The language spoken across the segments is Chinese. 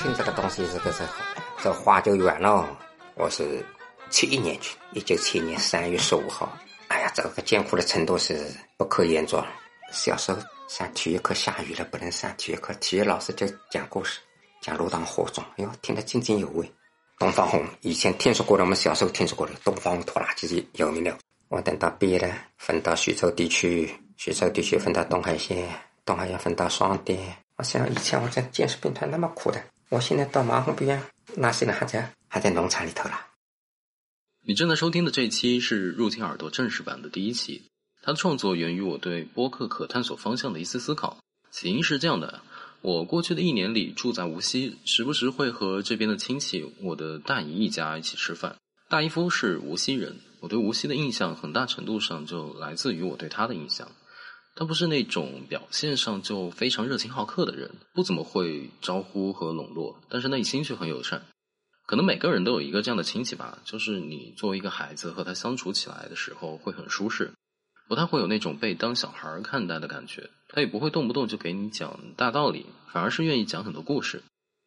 知青这个东西，这个是这话就远了。我是七一年去，一九七一年三月十五号。哎呀，这个艰苦的程度是不可言状。小时候上体育课下雨了，不能上体育课，体育老师就讲故事，讲《入党火种》，哎呦，听得津津有味。东方红以前听说过的，我们小时候听说过的东方红拖拉机是有名的。我等到毕业了，分到徐州地区，徐州地区分到东海县，东海县分到双店。我想以前我在建设兵团那么苦的，我现在到马红边，那些人还在还在农场里头了。你正在收听的这一期是《入侵耳朵》正式版的第一期，它的创作源于我对播客可探索方向的一次思考。起因是这样的。我过去的一年里住在无锡，时不时会和这边的亲戚，我的大姨一家一起吃饭。大姨夫是无锡人，我对无锡的印象很大程度上就来自于我对他的印象。他不是那种表现上就非常热情好客的人，不怎么会招呼和笼络，但是内心却很友善。可能每个人都有一个这样的亲戚吧，就是你作为一个孩子和他相处起来的时候会很舒适。不太会有那种被当小孩看待的感觉，他也不会动不动就给你讲大道理，反而是愿意讲很多故事。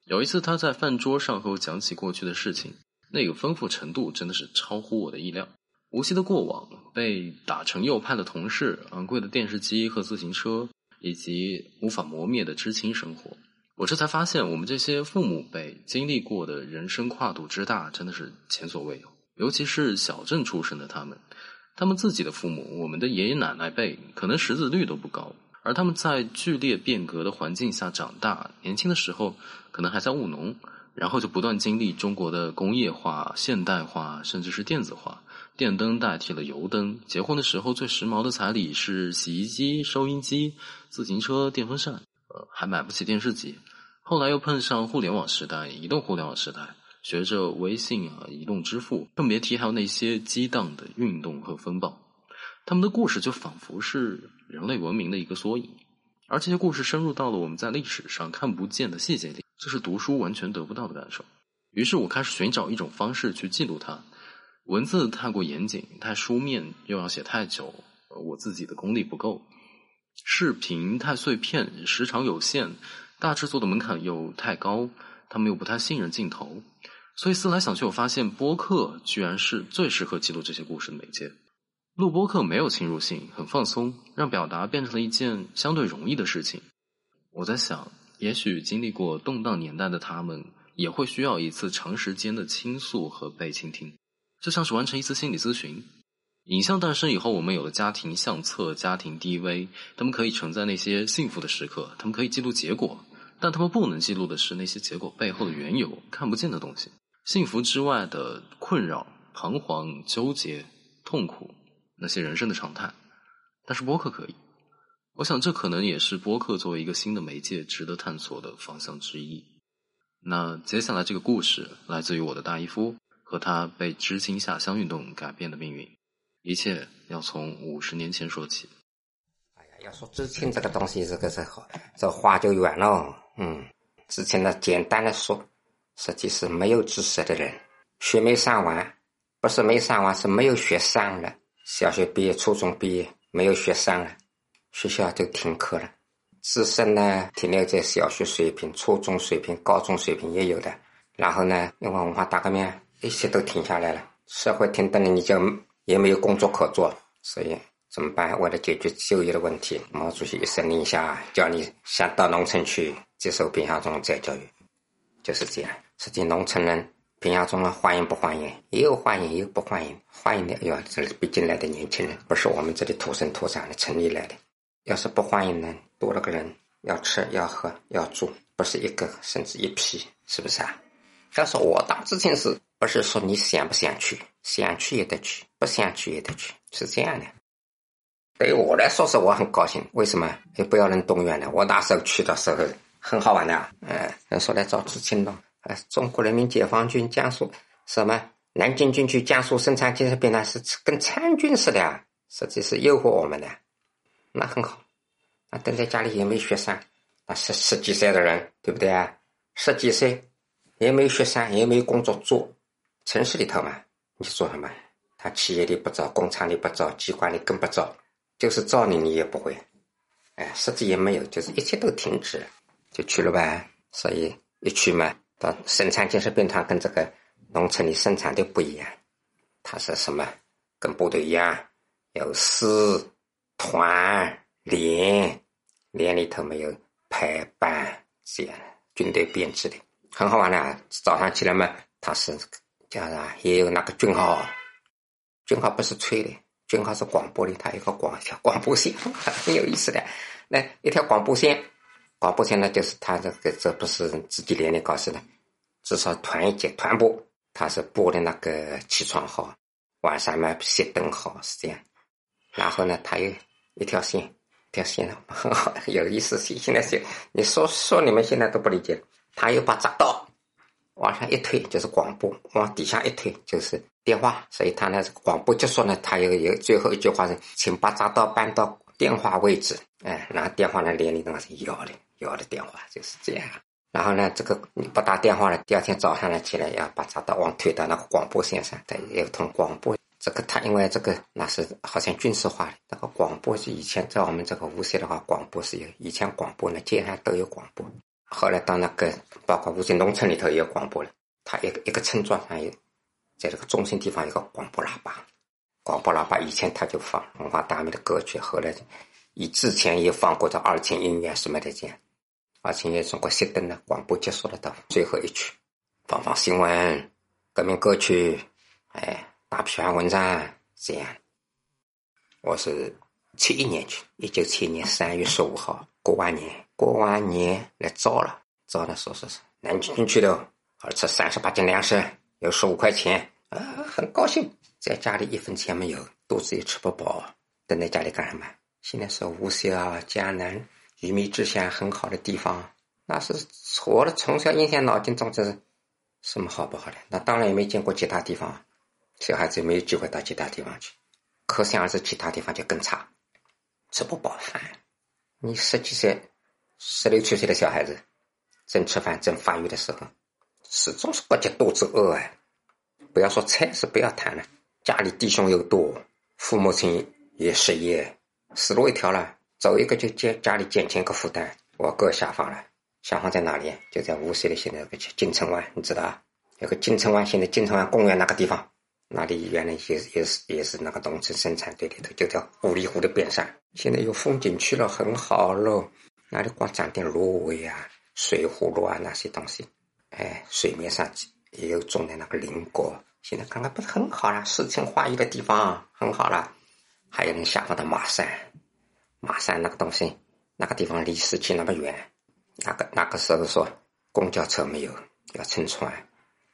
有一次他在饭桌上和我讲起过去的事情，那个丰富程度真的是超乎我的意料。无锡的过往，被打成右派的同事，昂贵的电视机和自行车，以及无法磨灭的知青生活，我这才发现，我们这些父母辈经历过的人生跨度之大，真的是前所未有。尤其是小镇出身的他们。他们自己的父母，我们的爷爷奶奶辈，可能识字率都不高，而他们在剧烈变革的环境下长大，年轻的时候可能还在务农，然后就不断经历中国的工业化、现代化，甚至是电子化，电灯代替了油灯，结婚的时候最时髦的彩礼是洗衣机、收音机、自行车、电风扇，呃，还买不起电视机，后来又碰上互联网时代，移动互联网时代。学着微信啊，移动支付，更别提还有那些激荡的运动和风暴。他们的故事就仿佛是人类文明的一个缩影，而这些故事深入到了我们在历史上看不见的细节里，这是读书完全得不到的感受。于是我开始寻找一种方式去记录它。文字太过严谨、太书面，又要写太久，我自己的功力不够；视频太碎片，时长有限，大制作的门槛又太高，他们又不太信任镜头。所以思来想去，我发现播客居然是最适合记录这些故事的媒介。录播客没有侵入性，很放松，让表达变成了一件相对容易的事情。我在想，也许经历过动荡年代的他们，也会需要一次长时间的倾诉和被倾听，就像是完成一次心理咨询。影像诞生以后，我们有了家庭相册、家庭 DV，他们可以承载那些幸福的时刻，他们可以记录结果，但他们不能记录的是那些结果背后的缘由，看不见的东西。幸福之外的困扰、彷徨、纠结、痛苦，那些人生的常态。但是播客可以，我想这可能也是播客作为一个新的媒介值得探索的方向之一。那接下来这个故事来自于我的大姨夫和他被知青下乡运动改变的命运。一切要从五十年前说起。哎呀，要说知青这个东西，这个是好，这话就远了。嗯，知青呢，简单的说。实际是没有知识的人，学没上完，不是没上完，是没有学上了。小学毕业、初中毕业，没有学上了，学校就停课了。知识呢，停留在小学水平、初中水平、高中水平也有的。然后呢，因为文化大革命，一切都停下来了，社会停顿了，你就也没有工作可做。所以怎么办？为了解决就业的问题，毛主席一声令下，叫你想到农村去接受贫下中再教育。就是这样，实际农村人贫下中人欢迎不欢迎？也有欢迎，也有不欢迎。欢迎的，哎呦，这里毕竟来的年轻人，不是我们这里土生土长的城里来的。要是不欢迎呢，多了个人要吃要喝要住，不是一个，甚至一批，是不是啊？但是我当知青时，不是说你想不想去，想去也得去，不想去也得去，是这样的。对于我来说，是我很高兴。为什么？也不要人动员了。我那时候去的时候。很好玩的，嗯，说来找知青咯，呃，中国人民解放军江苏什么南京军区江苏生产建设兵团是跟参军似的，实际是诱惑我们的，那很好，那待在家里也没学上，那十十几岁的人，对不对啊？十几岁也没学上，也没工作做，城市里头嘛，你做什么？他企业里不招，工厂里不招，机关里更不招，就是招你，你也不会，哎，实际也没有，就是一切都停止。就去了呗，所以一去嘛，到生产建设兵团跟这个农村里生产的不一样，它是什么？跟部队一样，有师、团、连，连里头没有排班这样军队编制的，很好玩的啊。早上起来嘛，它是叫啥？也有那个军号，军号不是吹的，军号是广播的，它有个广条广播线，很有意思的。那一条广播线。广播线呢，就是他这个这不是自己连的搞事的，至少团一节团播，他是播的那个起床号，晚上嘛熄灯号是这样。然后呢，他有一条线，一条线很好，有意思。现在是你说说你们现在都不理解，他又把匝道往上一推就是广播，往底下一推就是电话，所以他呢广播结束呢，他有有最后一句话是，请把匝道搬到电话位置，哎，然后电话呢连里头是要的。要的电话就是这样，然后呢，这个你不打电话了，第二天早上呢起来要把闸道往推到那个广播线上，它要通广播。这个它因为这个那是好像军事化的，那个广播是以前在我们这个无锡的话，广播是有以前广播呢街上都有广播，后来到那个包括无锡农村里头也有广播了，他一个一个村庄上有，在这个中心地方有个广播喇叭，广播喇叭以前他就放文化大革命的歌曲，后来以之前也放过这二泉音乐什么的这样。而且也中国熄灯了，广播结束了，到最后一曲，放放新闻、革命歌曲，哎，打批判文章，这样。我是七一年去，一九七一年三月十五号过完年，过完年来招了，招了说说是南京军区的，而且三十八斤粮食，有十五块钱，啊，很高兴，在家里一分钱没有，肚子也吃不饱，等在家里干什么？现在是无锡啊，江南。鱼米之乡很好的地方，那是我的从小印象脑筋中这是什么好不好的？那当然也没见过其他地方，小孩子也没有机会到其他地方去，可想而知其他地方就更差，吃不饱饭。你十几岁、十六七岁的小孩子，正吃饭、正发育的时候，始终是不觉肚子饿啊！不要说菜是不要谈了，家里弟兄又多，父母亲也失业，死路一条了。走一个就家家里减轻个负担，我哥下放了，下放在哪里？就在无锡的现在那个金城湾，你知道？有个金城湾，现在金城湾公园那个地方，那里原来也是也是也是那个农村生产队里头，就叫五里湖的边上，现在有风景区了，很好喽。那里光长点芦苇啊、水葫芦啊那些东西，哎，水面上也有种的那个菱果，现在看看不是很好了，诗情画意的地方很好了，还有人下放到马山。马山那个东西，那个地方离市区那么远，那个那个时候说公交车没有，要乘船，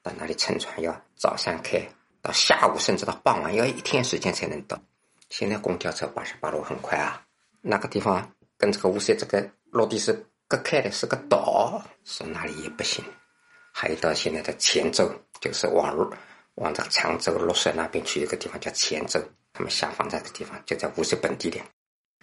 到那里乘船要早上开，到下午甚至到傍晚要一天时间才能到。现在公交车八十八路很快啊。那个地方跟这个无锡这个落地是隔开的，是个岛，说哪里也不行。还有到现在的黔州，就是往往这个常州、乐水那边去，一个地方叫黔州，他们下放在这个地方就在无锡本地的。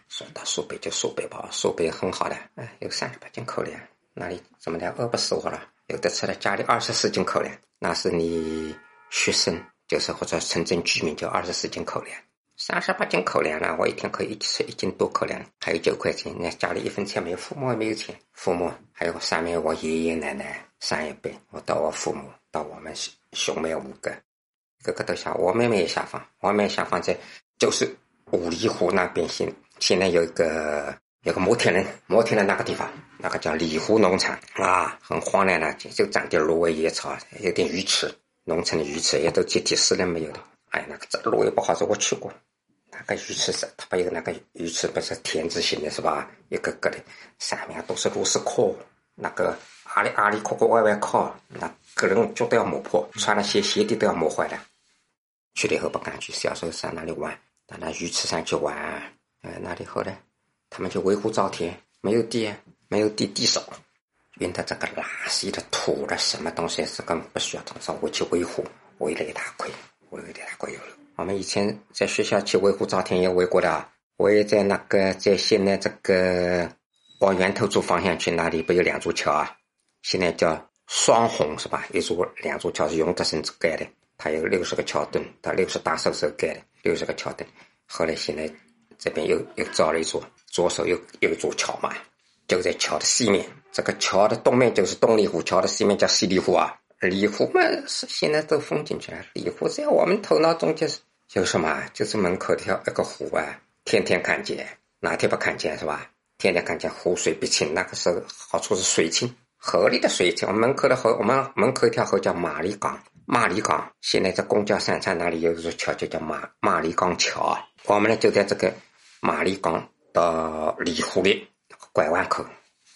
说到苏北就苏北吧，苏北很好的，哎，有三十八斤口粮，那里怎么的饿不死我了？有的吃了家里二十四斤口粮，那是你学生，就是或者城镇居民就二十四斤口粮，三十八斤口粮呢，我一天可以吃一斤多口粮，还有九块钱，那家里一分钱没有，父母也没有钱，父母还有上面我爷爷奶奶上一辈，我到我父母到我们兄兄妹五个，个个都下，我妹妹也下放，我妹妹下放在就是五里湖那边现。现在有一个有个摩天轮，摩天轮那个地方，那个叫里湖农场啊，很荒凉的，就长点芦苇野草，有点鱼池，农村的鱼池也都集体私人没有的。哎，那个这芦苇不好走，我去过，那个鱼池是，它不有那个鱼池不是田字形的，是吧？一个个的，上面都是螺丝壳，那个阿里阿里壳壳歪歪靠，那个人脚都要磨破，穿了鞋鞋底都要磨坏了。去了以后不敢去，小时候上那里玩，到那鱼池上去玩。哎，那里后来，他们就围湖造田，没有地，没有地，地少，运的这个垃圾的土的什么东西是根本不需要多少，我去维护，围了一大块，围了一大块有了。我们以前在学校去围湖造田也围过的啊，我也在那个在现在这个往源头组方向去，那里不有两座桥啊？现在叫双虹是吧？一座两座桥是永德生盖的，它有六十个桥墩，它六十大寿时候盖的六十个桥墩，后来现在。这边又又造了一座，左手又有一座桥嘛，就在桥的西面。这个桥的东面就是东里湖，桥的西面叫西里湖啊。里湖嘛是现在都封进去了。里湖在我们头脑中就是就是什么？就是门口条那个湖啊，天天看见，哪天不看见是吧？天天看见湖水不清，那个时候好处是水清，河里的水清。我们门口的河，我们门口一条河叫马里港，马里港。现在在公交三站那里有一座桥，就叫马马里港桥。我们呢就在这个马里港到里湖的拐弯口，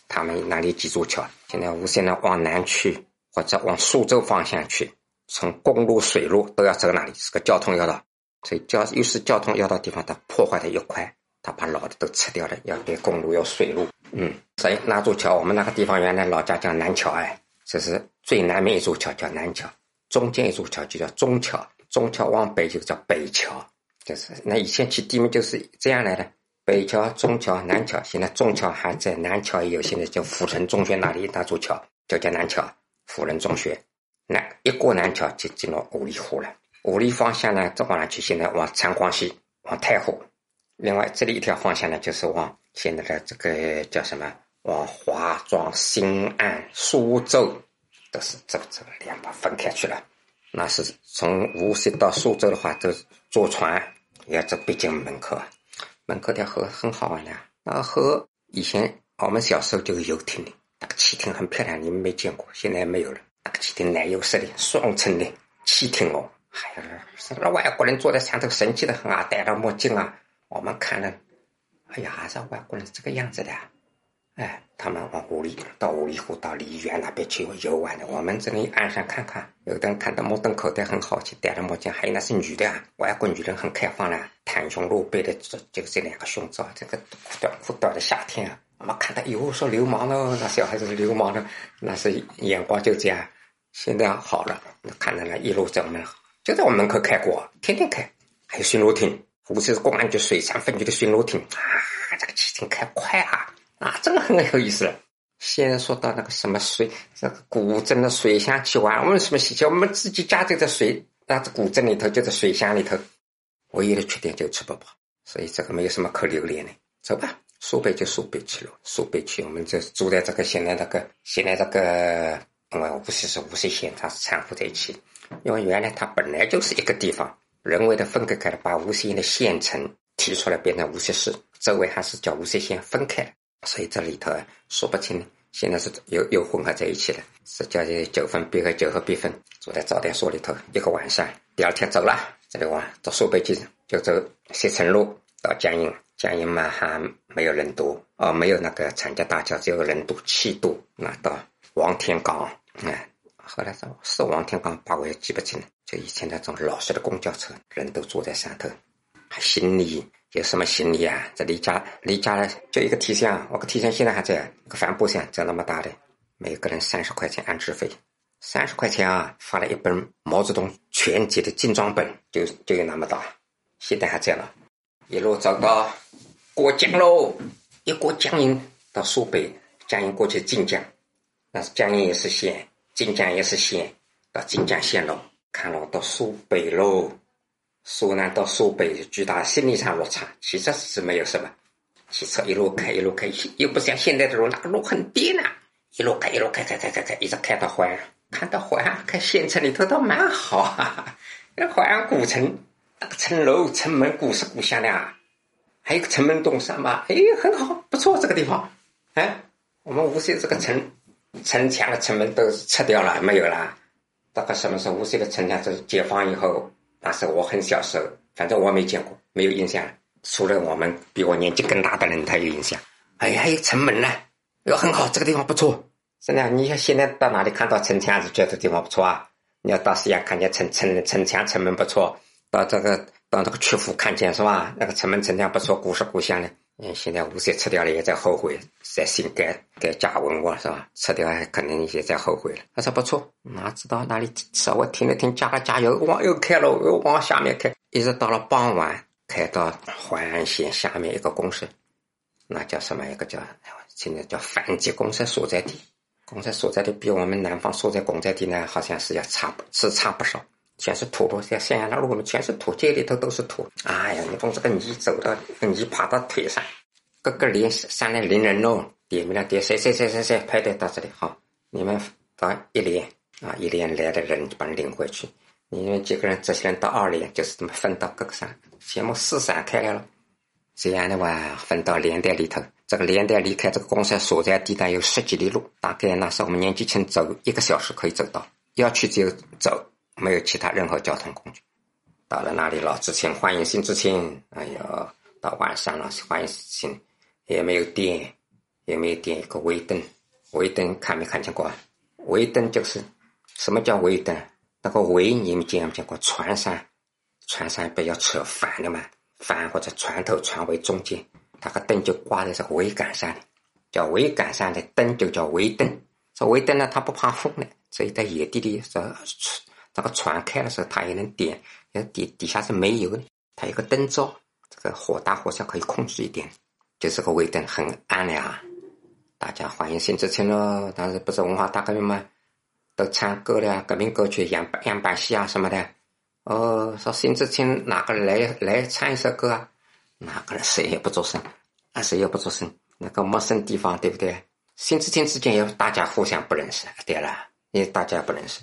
他们那里几座桥。现在无锡呢往南去。或者往苏州方向去，从公路、水路都要走那里，是个交通要道。所以交又是交通要道地方，它破坏的又快，它把老的都吃掉了，要给公路要水路。嗯，所以那座桥，我们那个地方原来老家叫南桥，哎，这是最南面一座桥叫南桥，中间一座桥就叫中桥，中桥往北就叫北桥，就是那以前起地名就是这样来的。北桥、中桥、南桥，现在中桥还在，南桥也有，现在叫阜城中学那里那座桥就叫南桥。辅仁中学，那一过南桥就进了五里湖了。五里方向呢，再往南去，现在往长江西，往太湖。另外这里一条方向呢，就是往现在的这个叫什么？往华庄、新安、苏州，都是这个这两把分开去了。那是从无锡到苏州的话，都坐船要走北京门口。门口条河很好玩的，那河以前我们小时候就有游艇的。那个汽艇很漂亮，你们没见过，现在没有了。那个汽艇奶油色的，双层的汽艇哦，哎呀，那外国人坐在上头，神气的很啊，戴着墨镜啊，我们看了，哎呀，这外国人这个样子的，哎，他们往湖里到五里湖到梨园那边去游玩的。我们这里岸上看看，有的人看到目瞪口呆，很好奇，戴着墨镜，还有那是女的啊，外国女人很开放啦，袒胸露背的，这就这两个胸罩，这个裤短裤短的夏天啊。我们看到哟，说流氓喽，那小孩子是流氓的，那是眼光就这样。现在好了，看到了一路走呢就在我们门口开过，天天开，还有巡逻艇，无锡是公安局水产分局的巡逻艇啊，这个汽艇开快啊，啊，真的很有意思。现在说到那个什么水，这个古镇的水乡去玩，我们什么喜庆？我们自己家就在水，那这古镇里头就在水乡里头，唯一的缺点就吃不饱，所以这个没有什么可留恋的，走吧。苏北就苏北去了，苏北去，我们就住在这个现在这个现在这个，因为无锡是无锡县，它是掺和在一起。因为原来它本来就是一个地方，人为的分割开了，把无锡县的县城提出来变成无锡市，周围还是叫无锡县分开了，所以这里头说不清。现在是又又混合在一起了，是叫九分必合，九合必分。住在招待所里头一个晚上，第二天走了，这里往到苏北去，就走西城路到江阴。江阴嘛还没有人多，啊，没有那个长江大桥，只有人多七多。那到王天岗，哎，后来是是王天岗，把我也记不清了。就以前那种老式的公交车，人都坐在上头。行李有什么行李啊？这离家离家就一个提箱，我个提箱现在还在，个帆布箱就那么大的，每个人三十块钱安置费，三十块钱啊，发了一本毛泽东全集的精装本，就就有那么大，现在还在了。一路走到过江喽，一过江阴到苏北，江阴过去晋江，那是江阴也是县，晋江也是县，到晋江县喽，看了到苏北喽，苏南到苏北巨大心理上落差，其实是没有什么，汽车一路开一路开，又不像现在的路，那路很颠呐，一路开一路开开开开开，一直开到淮安，看到淮安，看县城里头倒蛮好，哈哈，那淮安古城。那个城楼、城门古色古香的啊，还有个城门洞山嘛，哎，很好，不错，这个地方。哎，我们无锡这个城城墙的城门都拆掉了，没有了。大概什么时候无锡的城墙是解放以后？那时候我很小时候，反正我没见过，没有印象。除了我们比我年纪更大的人，他有印象。哎，还有城门呢，哟，很好，这个地方不错。真的，你现在到哪里看到城墙，是觉得地方不错啊？你要到西安看见城城城墙、城门不错。到这个当这个曲阜看见是吧？那个城门城墙不错，古色古香的。嗯，现在无锡吃掉了，也在后悔，在新改改假文物是吧？吃掉还肯定也在后悔了。他说不错，哪知道哪里稍微停了停，加了加油，往右开了，又往下面开，一直到了傍晚，开到淮安县下面一个公社，那叫什么？一个叫现在叫反击公社所在地。公社所在地比我们南方所在公在地呢，好像是要差不，是差不少。全是土土，像咸阳那路面全是土，街里头都是土。哎呀，你从这个泥走到泥爬到腿上，个个连上来淋人喽。点名了，点谁谁谁谁谁排队到这里，好，你们到一连啊，一连来的人就把你领回去。你们几个人，这些人到二连，就是这么分到各个山，全部四散开来了。这样的话，分到连队里头，这个连队离开这个公社所在地带有十几里路，大概那时候我们年纪轻，走一个小时可以走到。要去只有走，没有其他任何交通工具。到了那里，老知青欢迎新知青。哎呦，到晚上了，欢迎新，也没有电，也没有点一个微灯。微灯看没看见过啊？微灯就是什么叫微灯？那个桅你们见没见过？船上，船上不要扯帆的嘛，帆或者船头、船尾中间，那个灯就挂在这个桅杆上的，叫桅杆上的灯就叫桅灯。这桅灯呢，它不怕风的，所以在野地里，这这个船开的时候，它也能点，也底底下是煤油的，它有个灯罩，这个火大火小可以控制一点，就这个尾灯很暗的啊。大家欢迎新知青喽！当时不是文化大革命吗？都唱歌了，革命歌曲，样板样板戏啊什么的。哦，说新知青哪个来来唱一首歌啊？哪个人谁也不做声，啊谁也不做声。那个陌生地方，对不对？新知青之间也大家互相不认识，对了，因为大家不认识，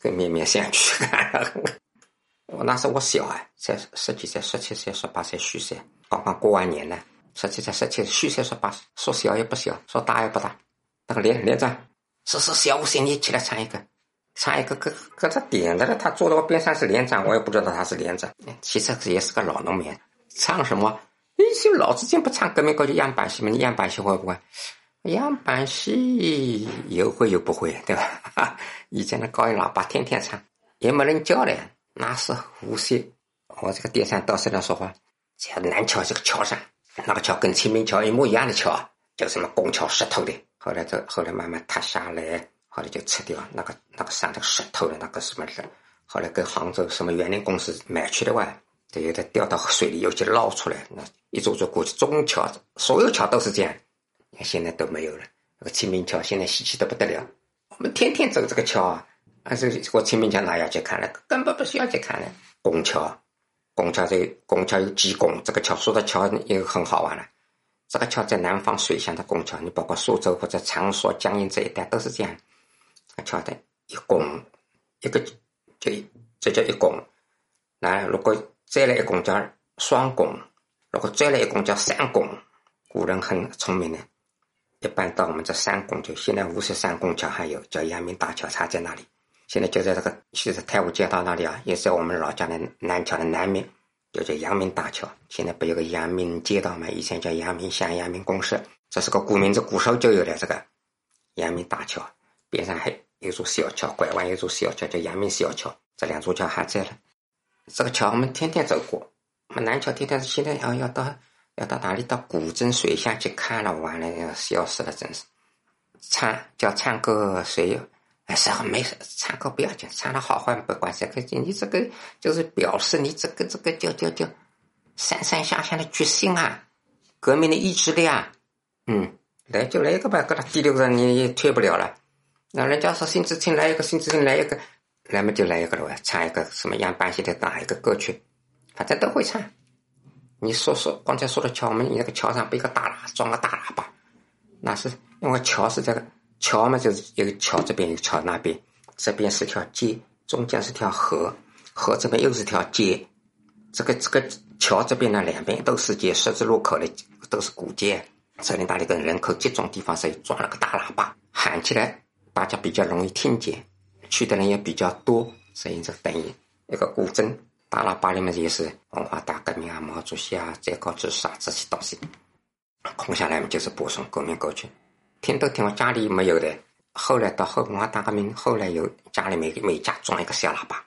个面面相觑。我那时候我小啊，才十几岁、十七岁、十八岁、虚岁，刚刚过完年呢。十七岁、十七岁、虚岁、十八岁，说小也不小，说大也不大。那个连连长。是是，小五星，你起来唱一个，唱一个，搁搁他点的了。他坐到我边上是连长，我也不知道他是连长。其实这也是个老农民，唱什么？你就老子竟不唱革命歌曲样板戏嘛？你样板戏会不会？样板戏有会有不会，对吧？以前的高音喇叭天天唱，也没人教的，那是无锡。我这个电扇到时来说话，在南桥这个桥上，那个桥跟清明桥一模一样的桥，叫什么拱桥石头的。后来这后来慢慢塌下来，后来就拆掉那个那个上头石头的那个什么的，后来跟杭州什么园林公司买去的哇，这有的掉到水里，又去捞出来，那一座座过去。中桥所有桥都是这样，现在都没有了。那个清明桥现在稀奇的不得了，我们天天走这个桥啊，啊这我清明桥哪要去看了？根本不需要去看了。拱桥，拱桥这拱桥有几拱，这个桥说到桥也很好玩了。这个桥在南方水乡的拱桥，你包括苏州或者长沙、江阴这一带都是这样。这个桥的一拱一个就这叫一拱。那如果再来一拱叫双拱，如果再来一拱叫三拱。古人很聪明的，一般到我们这三拱就现在五十三拱桥还有叫阳明大桥，插在那里。现在就在这个其实太湖街道那里啊，也在我们老家的南桥的南面。就叫阳明大桥，现在不有个阳明街道嘛？以前叫阳明乡、阳明公社，这是个古名字，古时候就有的这个阳明大桥。边上还有座小桥，拐弯有座小桥叫阳明小桥，这两座桥还在了。这个桥我们天天走过，我们南桥天天现在要要到要到哪里？到古镇水乡去看了，完了要笑死了，真是。唱叫唱歌谁？哎，是没事，唱歌不要紧，唱的好坏不关这个，你这个就是表示你这个这个叫叫叫上上下下的决心啊，革命的意志力啊，嗯，来就来一个吧，搁他第六个你也退不了了。那人家说新知青来一个，新知青来一个，那么就来一个了，唱一个什么样板戏的哪一个歌曲，反正都会唱。你说说刚才说的桥，我们那个桥上背个大喇装个大喇叭，那是因为桥是这个。桥嘛，就是一个桥，这边一个桥，那边这边是条街，中间是条河，河这边又是条街。这个这个桥这边呢，两边都是街，十字路口的都是古街。这里那里跟人口集中地方，所以装了个大喇叭，喊起来大家比较容易听见，去的人也比较多，所以这等于一个古镇。大喇叭里面也是文化大革命啊、毛主席啊、最高指示啊这些东西，空下来嘛就是播送革命歌曲。听都听，我家里没有的。后来到后文化大革命，后来有家里每每家装一个小喇叭，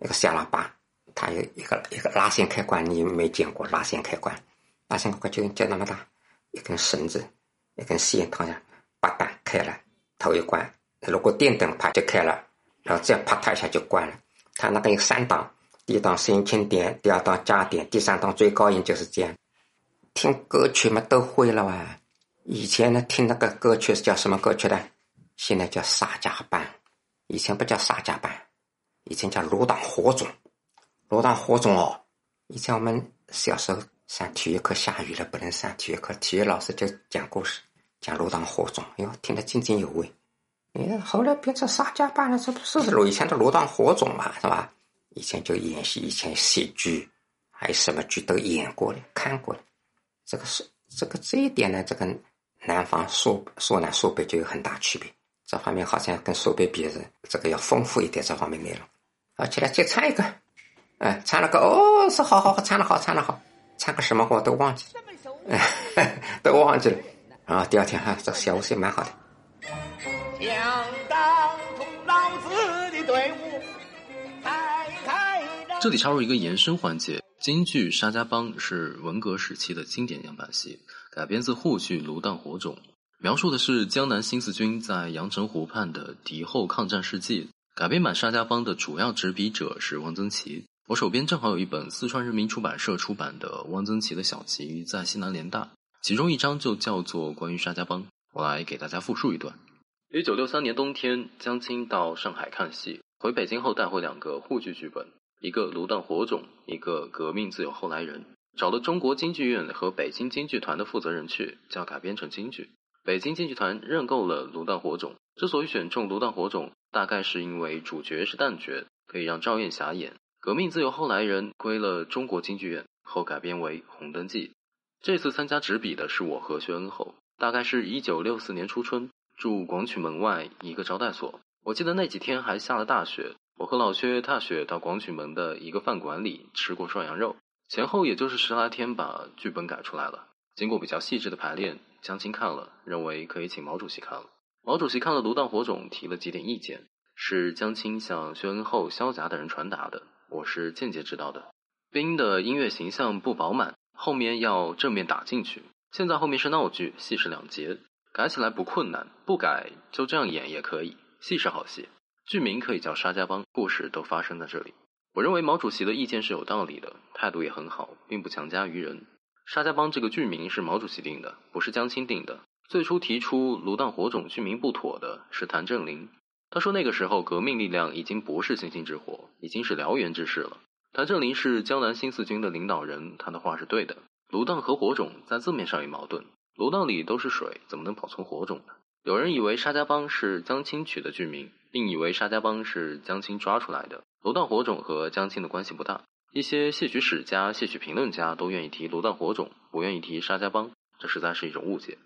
一个小喇叭，它有一个一个拉线开关，你没见过拉线开关？拉线开关就就那么大，一根绳子，一根线套上，把档开了，头一关。如果电灯啪就开了，然后这样啪嗒一下就关了。它那个有三档，一档声音轻点，第二档加点，第三档最高音就是这样。听歌曲嘛都会了哇。以前呢，听那个歌曲是叫什么歌曲的？现在叫沙家浜。以前不叫沙家浜，以前叫罗党火种。罗党火种哦。以前我们小时候上体育课，下雨了不能上体育课，体育老师就讲故事。讲芦荡火种，哟，听得津津有味。哎，后来变成沙家浜了，这不是以前的芦荡火种嘛，是吧？以前就演戏，以前戏剧还有什么剧都演过了，看过了。这个是这个这一点呢，这个南方苏苏南苏北就有很大区别。这方面好像跟苏北比是这个要丰富一点，这方面内容。好，起来再唱一个，哎，唱了个哦，是好好好，唱的好，唱的好，唱个什么我都忘记，都忘记了。然后，第二天哈，这小戏蛮好的。想当初老子的队伍，这里插入一个延伸环节，京剧《沙家浜》是文革时期的经典样板戏，改编自沪剧《芦荡火种》，描述的是江南新四军在阳澄湖畔的敌后抗战事迹。改编版《沙家浜》的主要执笔者是汪曾祺。我手边正好有一本四川人民出版社出版的汪曾祺的小集《在西南联大》。其中一章就叫做关于沙家浜，我来给大家复述一段。一九六三年冬天，江青到上海看戏，回北京后带回两个沪剧剧本，一个《芦荡火种》，一个《革命自有后来人》，找了中国京剧院和北京京剧团的负责人去，叫改编成京剧。北京京剧团认购了《芦荡火种》，之所以选中《芦荡火种》，大概是因为主角是旦角，可以让赵燕霞演；《革命自由后来人》归了中国京剧院，后改编为《红灯记》。这次参加执笔的是我和薛恩厚，大概是一九六四年初春，住广渠门外一个招待所。我记得那几天还下了大雪，我和老薛踏雪到广渠门的一个饭馆里吃过涮羊肉。前后也就是十来天，把剧本改出来了。经过比较细致的排练，江青看了，认为可以请毛主席看了。毛主席看了《炉荡火种》，提了几点意见，是江青向薛恩厚、萧甲等人传达的，我是间接知道的。兵的音乐形象不饱满。后面要正面打进去，现在后面是闹剧，戏是两节，改起来不困难，不改就这样演也可以，戏是好戏，剧名可以叫《沙家浜》，故事都发生在这里。我认为毛主席的意见是有道理的，态度也很好，并不强加于人。《沙家浜》这个剧名是毛主席定的，不是江青定的。最初提出“芦荡火种”剧名不妥的是谭震林，他说那个时候革命力量已经不是星星之火，已经是燎原之势了。谭震林是江南新四军的领导人，他的话是对的。芦荡和火种在字面上有矛盾，芦荡里都是水，怎么能保存火种呢？有人以为沙家浜是江青取的剧名，并以为沙家浜是江青抓出来的。芦荡火种和江青的关系不大。一些戏曲史家、戏曲评论家都愿意提芦荡火种，不愿意提沙家浜，这实在是一种误解。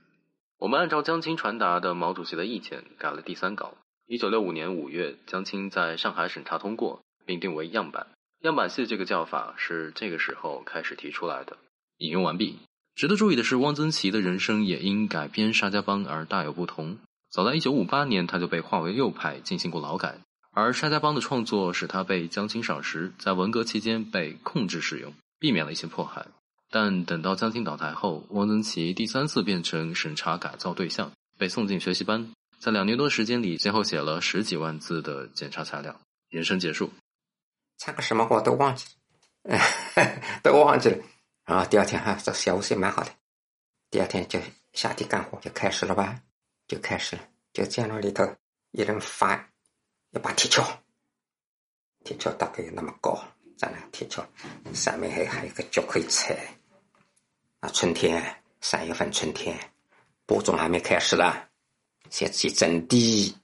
我们按照江青传达的毛主席的意见改了第三稿。一九六五年五月，江青在上海审查通过，并定为样板。样板戏这个叫法是这个时候开始提出来的。引用完毕。值得注意的是，汪曾祺的人生也因改编《沙家浜》而大有不同。早在1958年，他就被划为右派，进行过劳改。而《沙家浜》的创作使他被江青赏识，在文革期间被控制使用，避免了一些迫害。但等到江青倒台后，汪曾祺第三次变成审查改造对象，被送进学习班。在两年多时间里，先后写了十几万字的检查材料。人生结束。唱个什么我都忘记了，都忘记了。然后，第二天哈，这下午是蛮好的。第二天就下地干活，就开始了吧，就开始了。就见到里头一人发一把铁锹，铁锹大概有那么高，咱那铁锹上面还还有个脚可以踩。啊，春天三月份春天，播种还没开始了，先去整地。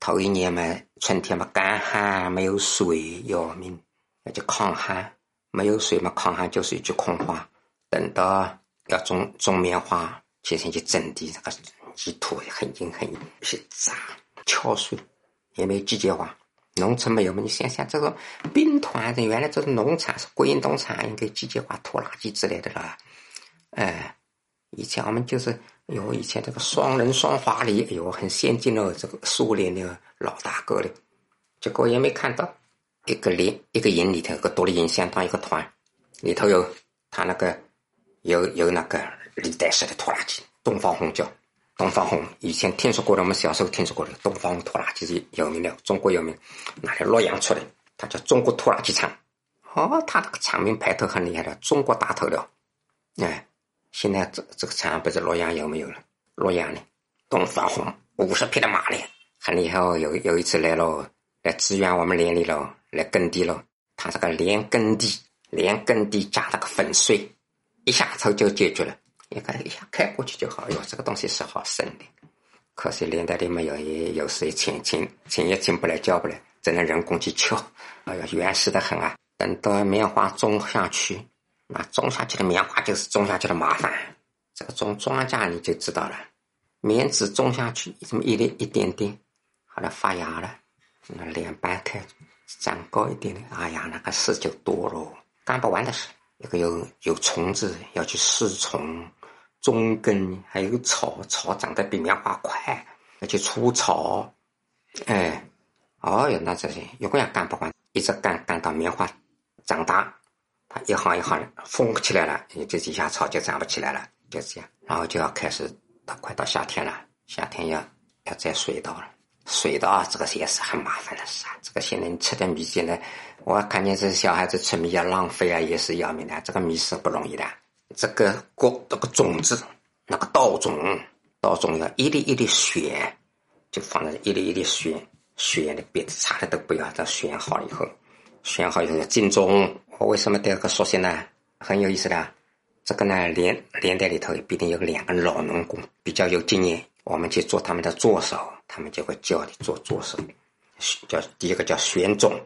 头一年嘛，春天嘛干旱，没有水要命，那就抗旱。没有水嘛，抗旱就是一句空话。等到要种种棉花，先先去整地，这个地土很硬很硬，是砸敲碎，也没机械化。农村没有嘛？你想想，这个兵团的原来这个农场是国营农场，应该机械化拖拉机之类的了。哎，以前我们就是，哟，以前这个双人双花犁，哎呦，很先进的这个苏联的老大哥的，结果也没看到。一个连一个营里头，个独立营相当一个团，里头有他那个有有那个历代式的拖拉机，东方红叫东方红，以前听说过的，我们小时候听说过的东方红拖拉机是有名的，中国有名，哪里洛阳出的，它叫中国拖拉机厂。哦，他这个厂名排头很厉害的，中国大头了。哎，现在这这个厂不知洛阳有没有了？洛阳的东方红五十匹的马力，很厉害哦。有有一次来了，来支援我们连里了。来耕地了，他这个连耕地，连耕地加那个粉碎，一下头就解决了。一看一下开过去就好。哟，这个东西是好生的，可惜连带的没有，也有时也请请请也请不来，叫不来，只能人工去敲。哎呀，原始的很啊！等到棉花种下去，那种下去的棉花就是种下去的麻烦。这个种庄稼你就知道了，棉籽种下去，这么一粒一点点，后来发芽了，那连掰开。长高一点的，哎呀，那个事就多喽，干不完的事。一个有有虫子要去试虫、中根，还有草，草长得比棉花快，要去除草。哎，哦哟，那这些永远干不完，一直干干到棉花长大，它一行一行的封起来了，你这几下草就长不起来了，就这样。然后就要开始到快到夏天了，夏天要要栽水稻了。水稻啊这个也是很麻烦的事啊！这个现在你吃点米，现在我看见这小孩子吃米要浪费啊，也是要命的。这个米是不容易的，这个果这个种子，那个稻种，稻种要一粒一粒选，就放在一粒一粒选，选的别的差的都不要，这选好以后，选好以后要进种。我为什么带个说些呢？很有意思的，这个呢连连带里头必定有两个老农工，比较有经验，我们去做他们的助手。他们就会教你做助手，叫第一个叫选种，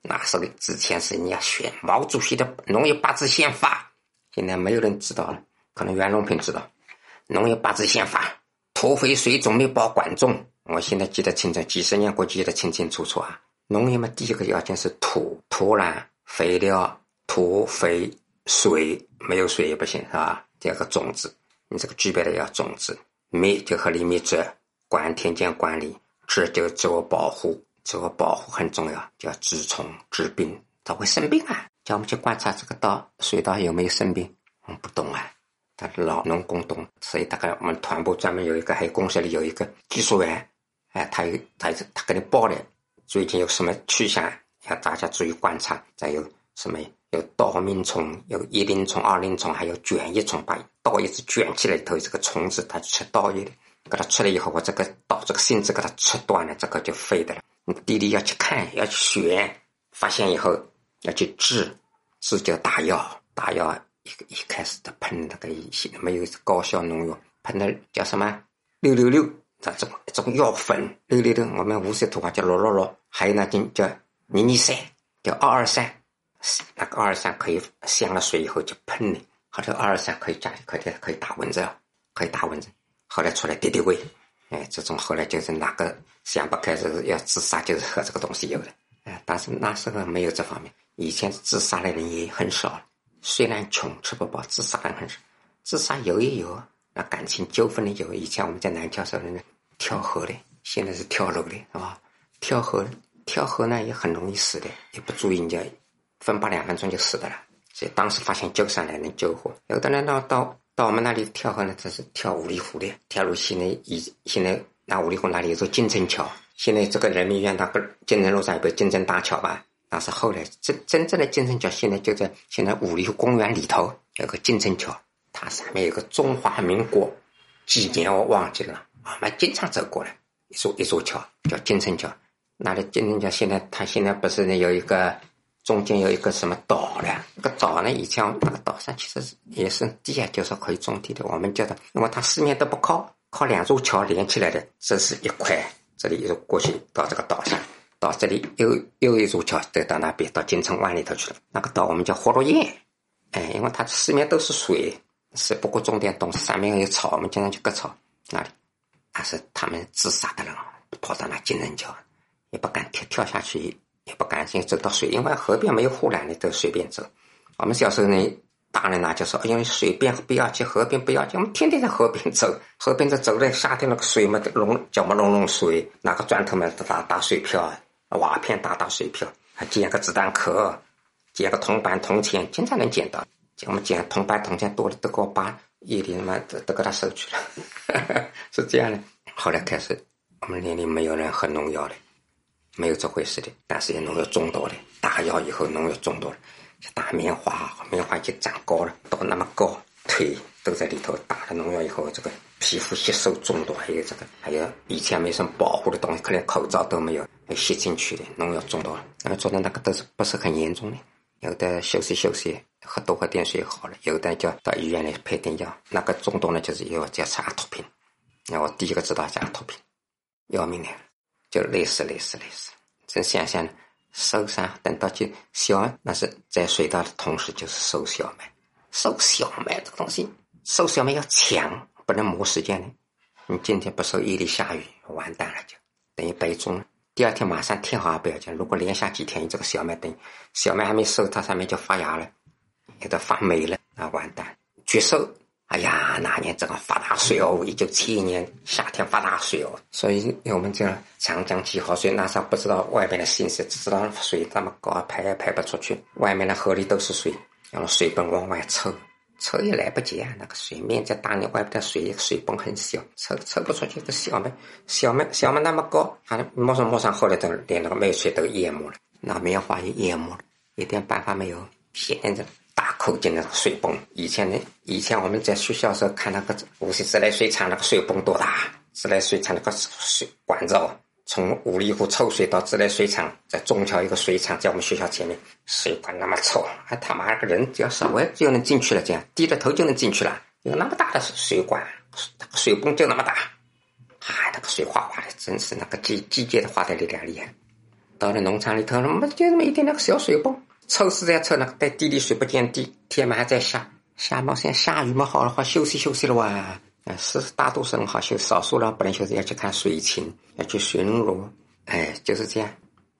那时候之前是你要选毛主席的农业八字宪法，现在没有人知道了，可能袁隆平知道农业八字宪法，土肥水种没保管种，我现在记得清楚，几十年过去记得清清楚楚啊。农业嘛，第一个要件是土，土壤、肥料、土肥水，没有水也不行，是吧？第二个种子，你这个具备的要种子，米就和里面质。管田间管理，这就自我保护，自我保护很重要，叫治虫治病，它会生病啊。叫我们去观察这个稻水稻有没有生病，我们不懂啊。他老农工懂，所以大概我们团部专门有一个，还有公社里有一个技术员，哎，他有他他给你报的，最近有什么去向，要大家注意观察。再有什么有稻命虫，有一鳞虫、二鳞虫，还有卷叶虫，把稻叶子卷起来，头这个虫子，它吃稻叶的。给它出来以后，我这个稻这个芯子给它吃断了，这个就废的了。你弟弟要去看，要去选，发现以后要去治，治就打药，打药一个一开始的喷那个一些没有高效农药，喷的叫什么六六六，这种一种药粉六六六，我们无锡土话叫六六六，还有那种叫泥泥山，叫二二三，那个二二三可以香了水以后就喷的，好这二二三可以加，可以可以打蚊子，可以打蚊子。后来出来敌敌畏，哎，这种后来就是哪个想不开是要自杀，就是和这个东西有的，哎，但是那时候没有这方面，以前自杀的人也很少，虽然穷吃不饱，自杀的人很少，自杀有也有，那感情纠纷的有，以前我们在南桥时候呢，跳河的，现在是跳楼的，是吧？跳河，跳河呢也很容易死的，也不注意人家分八两分钟就死的了，所以当时发现救上来能救活，有的人到到。到我们那里跳河呢，这是跳五里湖的。跳入现在以现在那五里湖那里有座金城桥，现在这个人民医院那个金城路上有个金城大桥吧？那是后来真真正的金城桥，现在就在现在五里公园里头有个金城桥，它上面有个中华民国几年我忘记了，我们经常走过来一座一座桥叫金城桥。那里金城桥现在它现在不是呢有一个。中间有一个什么岛呢？那个岛呢？以前那个岛上其实是也是地下，就是可以种地的。我们叫它，因为它四面都不靠，靠两座桥连起来的。这是一块，这里又过去到这个岛上，到这里又又一座桥，再到那边到金城湾里头去了。那个岛我们叫活络堰，哎，因为它四面都是水，是不过种点东西，上面有草，我们经常去割草。那里，那是他们自杀的人跑到那金城桥，也不敢跳跳下去。也不敢先走到水，因为河边没有护栏，你都随便走。我们小时候呢，大人呢就说：“因为，水边不要去，河边不要去。”我们天天在河边走，河边在走的，夏天那个水嘛，龙脚嘛龙龙水，拿个砖头嘛打打水漂，瓦片打打水漂，还捡个子弹壳，捡个铜板铜钱，经常能捡到。我们捡铜板铜钱多了，都给我爸夜里嘛都都给他收去了，是这样的。后来开始，我们那里没有人喝农药了。没有这回事的，但是也农药中毒了，打药以后农药中毒了，打棉花，棉花就长高了，到那么高，腿都在里头。打了农药以后，这个皮肤吸收中毒，还有这个，还有以前没什么保护的东西，可能口罩都没有，吸进去的农药中毒了。那么做的那个都是不是很严重的，有的休息休息，喝多喝点水好了。有的就到医院里配点药，那个中毒呢，就是要叫吃阿托品。那我第一个知道叫阿托品，要命的，就累死累死累死。真想想受伤，等到就小，那是在水道的同时就是收小麦，收小麦这个东西，收小麦要抢，不能磨时间的。你今天不收，夜里下雨，完蛋了，就等于白种了。第二天马上天好还不要紧，如果连下几天，你这个小麦等小麦还没收，它上面就发芽了，有的发霉了，那完蛋，绝收。哎呀，那年这个发大水哦，一九七一年夏天发大水哦，所以我们这长江几号水，那时候不知道外面的形势，只知道水那么高，排也排不出去，外面的河里都是水，用水泵往外抽。抽也来不及啊！那个水面在大，你外边的水水泵很小，抽抽不出去。个小麦，小麦，小麦那么高，反正摸上摸上，后来都连那个麦穗都淹没了，那棉花也淹没了，一点办法没有。现在大口径的水泵，以前呢，以前我们在学校时候看那个无锡自来水厂那个水泵多大，自来水厂那个水管子哦。从五里湖抽水到自来水厂，在中桥一个水厂，在我们学校前面，水管那么粗，还他妈个人只要稍微就能进去了，这样低着头就能进去了。有那么大的水管，那个水泵就那么大，嗨，那个水哗哗的，真是那个机机械的化的力量厉害。到了农场里头，么就那么一点那个小水泵，抽死在抽那个，在地里水不见底，天嘛还在下，下嘛现在下雨嘛好了，好休息休息了哇。哎，是大多数人好像，少数人不能修，要去看水情，要去巡逻。哎，就是这样。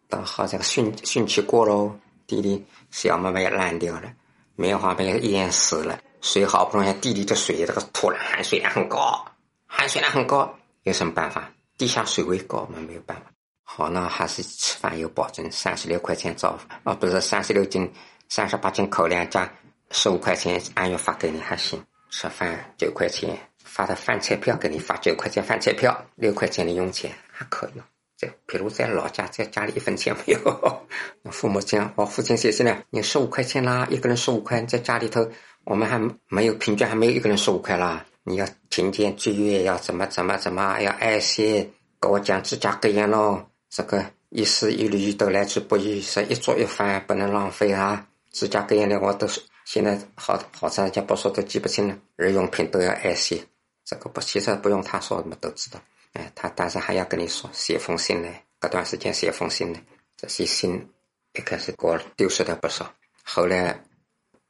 到好这个汛汛期过喽，地里小麦也烂掉了，棉花被淹死了。水好不容易，地里的水这个土壤含水量很高，含水量很高，有什么办法？地下水位高嘛，没有办法。好，那还是吃饭有保证，三十六块钱早啊，不是三十六斤，三十八斤口粮加十五块钱按月发给你还行，吃饭九块钱。发的饭菜票给你发九块钱饭菜票，六块钱零用钱还可以。在比如在老家，在家里一分钱没有。父母讲，我父亲写信了，你十五块钱啦，一个人十五块，在家里头我们还没有平均还没有一个人十五块啦。你要勤俭节约，要怎么怎么怎么，要爱惜。跟我讲自家格言咯，这个一丝一缕都来之不易，是一粥一饭不能浪费啊。自家格言的我都是现在好好长时间不说都记不清了，日用品都要爱惜。这个不，其实不用他说，我们都知道。哎，他但是还要跟你说，写封信来，隔段时间写封信来。这些信一开始给我丢失的不少，后来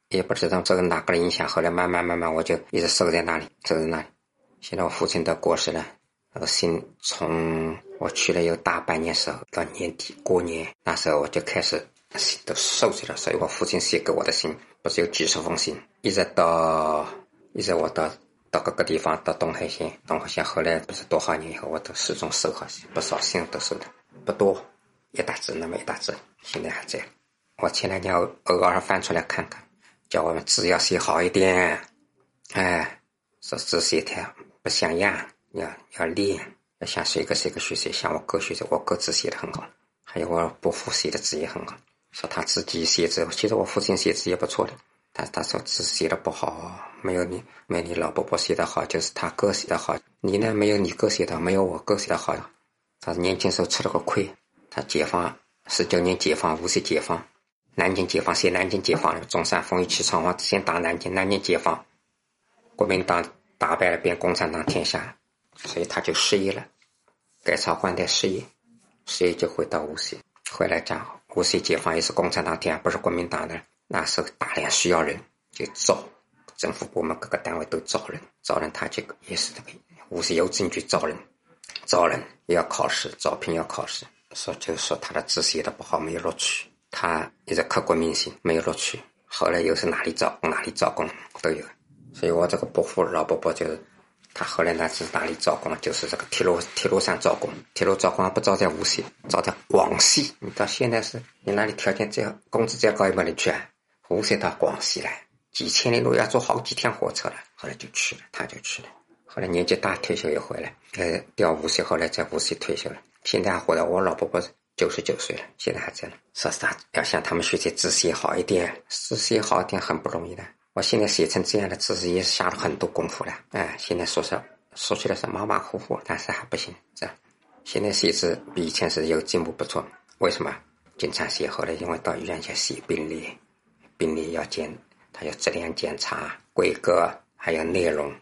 也不知道这个哪个影响，后来慢慢慢慢我就一直收在那里，收在那里。现在我父亲都过世了，那个信从我去了有大半年时候到年底过年那时候我就开始信都收起了，所以我父亲写给我的信不是有几十封信，一直到一直我到。到各个地方，到东海县，东海县后来不是多少年以后，我都始终收好不少信都收的不多，一大纸那么一大纸，现在还在。我前两天偶尔翻出来看看，叫我们字要写好一点，哎，说字写太不像样，要要练，要向谁个谁个学习，向我哥学习，我哥字写的很好，还有我伯父写的字也很好，说他自己写字，其实我父亲写字也不错的。他他说字写的不好，没有你没你老伯伯写的好，就是他哥写的好。你呢，没有你哥写的，没有我哥写的好。他年轻时候吃了个亏。他解放十九年解放，无锡解放，南京解放，写南京解放了。中山风雨起闯王先打南京，南京解放，国民党打败了，变共产党天下，所以他就失业了，改朝换代失业，失业就回到无锡，回来讲无锡解放也是共产党天下，不是国民党的。那时候大量需要人，就招政府部门各个单位都招人，招人他这个也是这个无锡邮政局招人，招人也要考试，招聘要考试，说就是说他的字写的不好，没有录取，他一直刻骨铭心，没有录取。后来又是哪里招工哪里招工都有，所以我这个伯父老伯伯就是。他后来呢是哪里招工？就是这个铁路铁路上招工，铁路招工不招在无锡，招在广西。你到现在是你那里条件再工资再高也不能去啊。无锡到广西来，几千里路要坐好几天火车了。后来就去了，他就去了。后来年纪大，退休也回来，呃，调无锡，后来在无锡退休了。现在还活着。我老婆婆九十九岁了，现在还在呢。说实话，要向他们学习字写好一点，字写好一点很不容易的。我现在写成这样的字是也下了很多功夫了，哎，现在说实说起来是马马虎虎，但是还不行，这。现在写字比以前是有进步不错。为什么？经常写，后来因为到医院去写病历，病例要检，它要质量检查、规格，还有内容，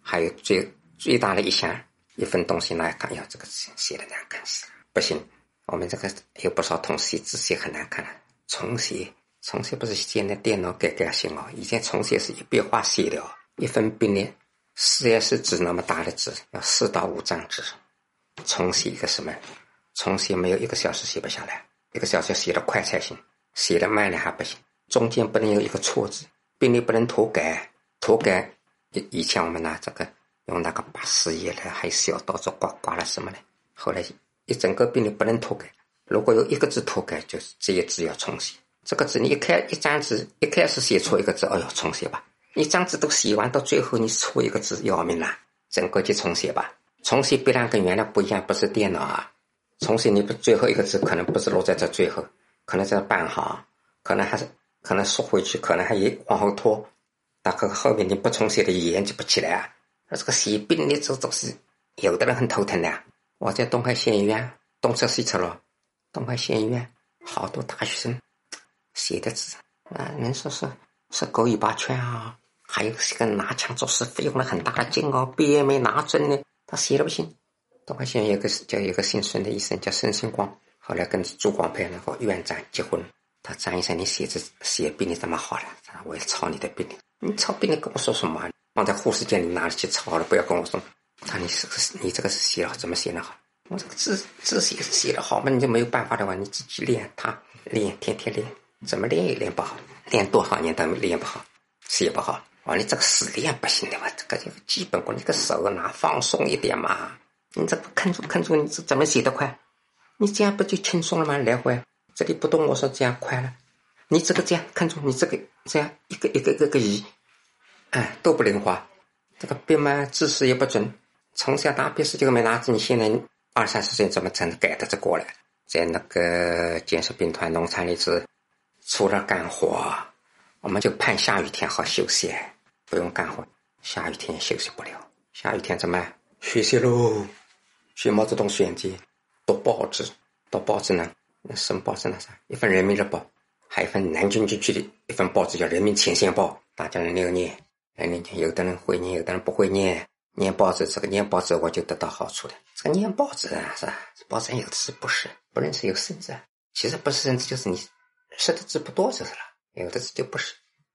还有最最大的一项一份东西来看，要，这个字写的难看死了，不行。我们这个有不少同事字写很难看了，重写，重写不是现在电脑改改行哦，以前重写是一笔画写的哦，一份病例四 S 纸那么大的纸，要四到五张纸，重写一个什么？重写没有一个小时写不下来，一个小时写的快才行，写的慢了还不行，中间不能有一个错字，病历不能涂改，涂改以以前我们拿这个用那个八四页的，还是小刀子刮刮了什么的，后来一整个病历不能涂改，如果有一个字涂改，就是这一字要重写。这个字你一开一张纸一开始写错一个字，哦哟，重写吧。一张纸都写完，到最后你错一个字要命了，整个就重写吧。重写必然跟原来不一样，不是电脑啊。重写你不最后一个字可能不是落在这最后，可能在半行，可能还是可能缩回去，可能还也往后拖，大概后面你不重写的语言就不起来啊。那这个写病历这都是有的人很头疼的。我在东海县医院东侧西侧了，东海县医院好多大学生写的字啊，人说是是狗尾巴圈啊，还有是个拿枪做事费用了很大的劲哦，笔也没拿准呢，他写的不行。东海县有个叫一个姓孙的医生叫孙兴光，后来跟朱光培那个院长结婚。张医生，你写字写病历这么好了，我要抄你的病历。你抄病历跟我说什么？放在护士间里拿去抄了，不要跟我说。他你是你这个是写了怎么写的好？我这个字字写写的好嘛？你就没有办法的话，你自己练，他练，天天练，怎么练也练不好，练多少年都练不好，写不好。哦，你这个死练不行的嘛，这个就基本功，你个手拿放松一点嘛。你这不看住看住，你这怎么写得快？你这样不就轻松了吗？来回这里不动，我说这样快了。你这个这样看住，你这个这样一个一个一个个移，哎，都不灵活。这个笔嘛，姿势也不准。从小拿笔试就没拿准，你现在二三十岁怎么真改得这过来？在那个建设兵团农场里是，除了干活，我们就盼下雨天好休息，不用干活。下雨天休息不了，下雨天怎么学习喽？学毛泽东选集，读报纸，读报纸呢？那什么报纸呢？啥？一份《人民日报》，还有一份南京军区的一份报纸叫《人民前线报》，大家轮流念。人念，有的人会念，有的人不会念。念报纸，这个念报纸我就得到好处了。这个念报纸啊，是吧？报纸有的是不识，不认识有生字。其实不是生字就是你识的字不多就是了。有的字就不识，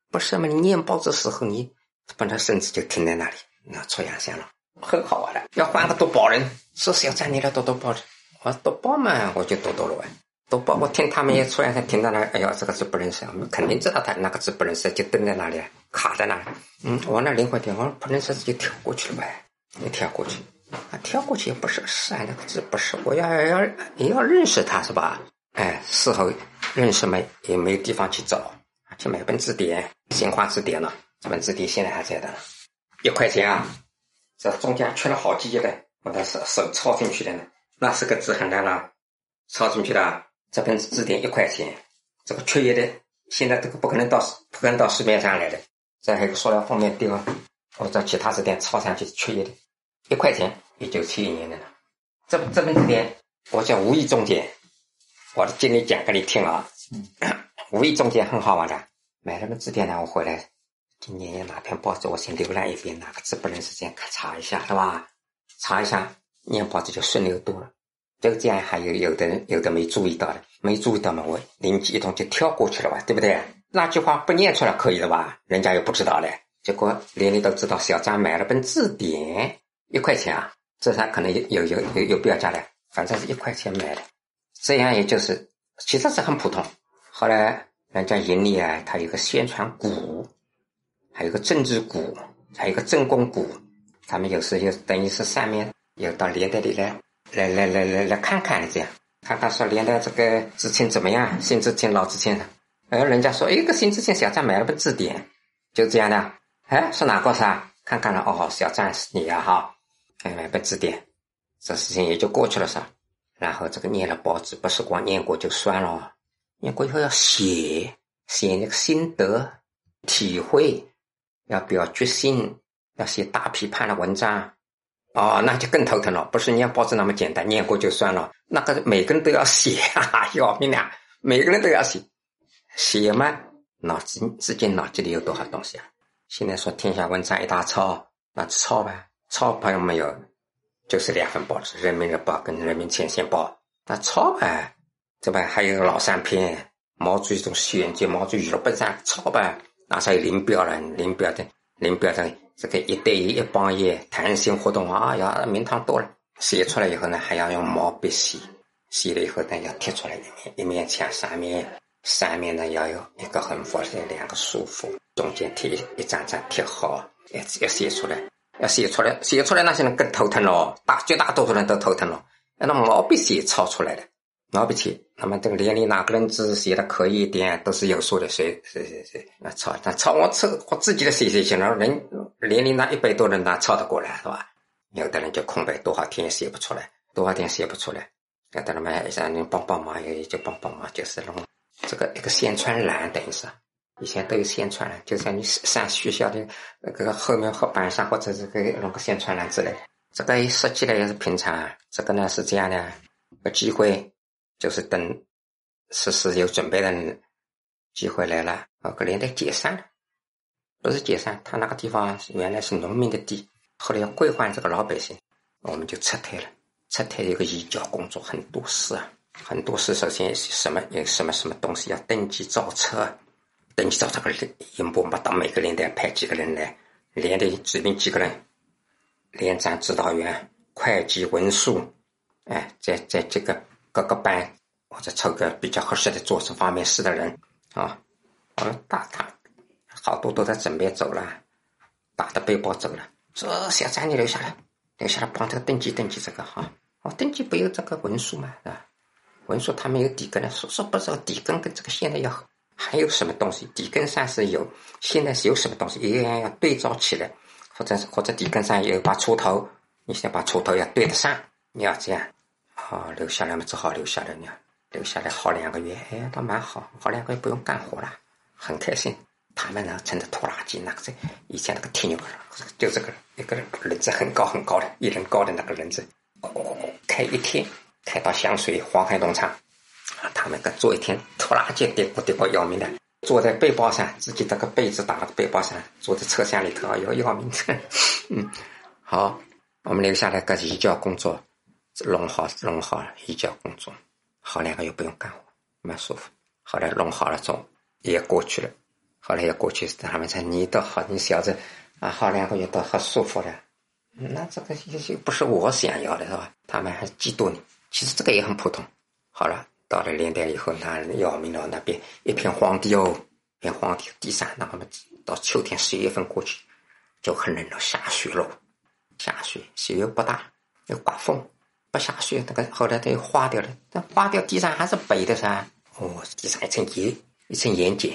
不识嘛。你念报纸时候，你本来生字就停在那里，那出洋相了，很好玩的。要换个读报人，说是要站你那读读报纸，我读报嘛，我就读读了完。我听他们也出洋相，停到那，哎呀，这个字不认识，我们肯定知道他那个字不认识，就蹲在那里。卡在那里，嗯，往那灵活点，我不能说就跳过去了呗，你跳过去，啊，跳过去也不是事啊，那个字不是，我要要也要认识它是吧？哎，事后认识没也没有地方去找，去买本字典，新华字典了，这本字典现在还在的，一块钱啊，这中间缺了好几页的，我的手手抄进去的呢，那是个字很难了，抄进去的，这本字典一块钱，这个缺页的，现在这个不可能到不可能到市面上来的。再还有个塑料封面钉，或者其他字典抄上去缺页的，一块钱，一九七一年的了。这这本字典我叫无意中间，我的经历讲给你听啊。无意中间很好玩的，买了本字典呢，我回来今年有哪篇报纸，我先浏览一遍，哪个字不认识，这样看查一下，是吧？查一下，念报纸就顺溜多了。这个这样还有有的人有的没注意到的，没注意到嘛，我灵机一动就跳过去了吧，对不对？那句话不念出来可以了吧？人家又不知道嘞。结果连你都知道，小张买了本字典，一块钱啊，这他可能有有有有标价的，反正是一块钱买的。这样也就是其实是很普通。后来人家盈利啊，他有个宣传股，还有个政治股，还有个政工股，他们有时就等于是上面有到连队里来来来来来来看看这样，看看说连的这个知青怎么样，新知青老知青。哎，人家说，哎，个新知青小张买了本字典，就这样的。哎，是哪个是啊？看看了，哦，小张是你呀，哈，哎，买本字典，这事情也就过去了，是？然后这个念了报纸，不是光念过就算了，念过以后要写，写那个心得、体会，要表决心，要写大批判的文章，哦，那就更头疼了。不是念报纸那么简单，念过就算了，那个每个人都要写，哈哈，要命啊！每个人都要写。写嘛，脑子自己脑子里有多少东西啊？现在说天下文章一大抄，那抄吧，抄朋友没有，就是两份报纸，《人民日报》跟《人民前线报》，那抄吧，这吧还有老三篇毛主席这种选集，毛主席语录本上抄吧，那还有林彪了，林彪的林彪的这个一对一、一帮一谈心活动啊，呀，名堂多了。写出来以后呢，还要用毛笔写，写了以后呢，要贴出来一面一面墙上面，上面呢要有一个横幅，是两个竖幅，中间贴一张张贴好，要要写出来，要写出来，写出来那些人更头疼了，大绝大多数人都头疼了。那毛笔写抄出来的，毛笔写，那么这个连里哪个人字写的可以一点，都是有数的，谁谁谁谁那抄，那抄我抄我自己的写写行了，人连里那一百多人哪抄得过来是吧？有的人就空白多少天也写不出来，多少天写不出来。有的人嘛，让人帮帮忙，也就帮帮忙，就是弄这个一个宣传栏，等于是以前都有宣传栏，就像你上学校的那个后面黑板上或者这个弄个宣传栏之类的。这个设计的也是平常，这个呢是这样的，个机会就是等实施有准备的机会来了，啊，个连队解散了，不是解散，他那个地方原来是农民的地。后来要归还这个老百姓，我们就撤退了。撤退一个移交工作很多事啊，很多事。首先什么有什么什么东西要登记造册，登记造册个一步嘛，到每个连队派几个人来，连队指定几个人，连长、指导员、会计、文书，哎，在在这个各个班或者抽个比较合适的做这方面事的人啊，我们大堂，好多都在准备走了，打的背包走了。这小张，你留下来，留下来帮这个登记登记这个哈。哦，登记不有这个文书嘛，是吧？文书他没有底根的，说说不知道底根跟这个现在要还有什么东西？底根上是有，现在是有什么东西？一样要对照起来，或者或者底根上有把锄头，你先把锄头要对得上，你要这样。好，留下来嘛，只好留下来呢，留下来好两个月，哎，倒蛮好，好两个月不用干活了，很开心。他们呢，乘着拖拉机，那个在以前那个铁牛，就这个一个轮子很高很高的，一人高的那个轮子，开一天，开到香水黄海农场，啊，他们个坐一天拖拉机，跌过跌过要命的，坐在背包上，自己这个被子打到背包上，坐在车厢里头要要命。的，嗯，好，我们留下来个移交工作，弄好弄好了移交工作，好两个月不用干活，蛮舒服，后来弄好了之后也过去了。后来也过去，他们说你倒好，你小子啊，好两个月倒好舒服了。那这个也就不是我想要的，是吧？他们还嫉妒你。其实这个也很普通。好了，到了年代以后，那要命了，那边一片荒地哦，一片荒地，地上那我们到秋天十一月份过去就很冷了，下雪了，下雪，雪又不大，又刮风，不下雪，那个后来它又化掉了。那化掉地上还是白的噻。哦，地上一层盐，一层盐碱。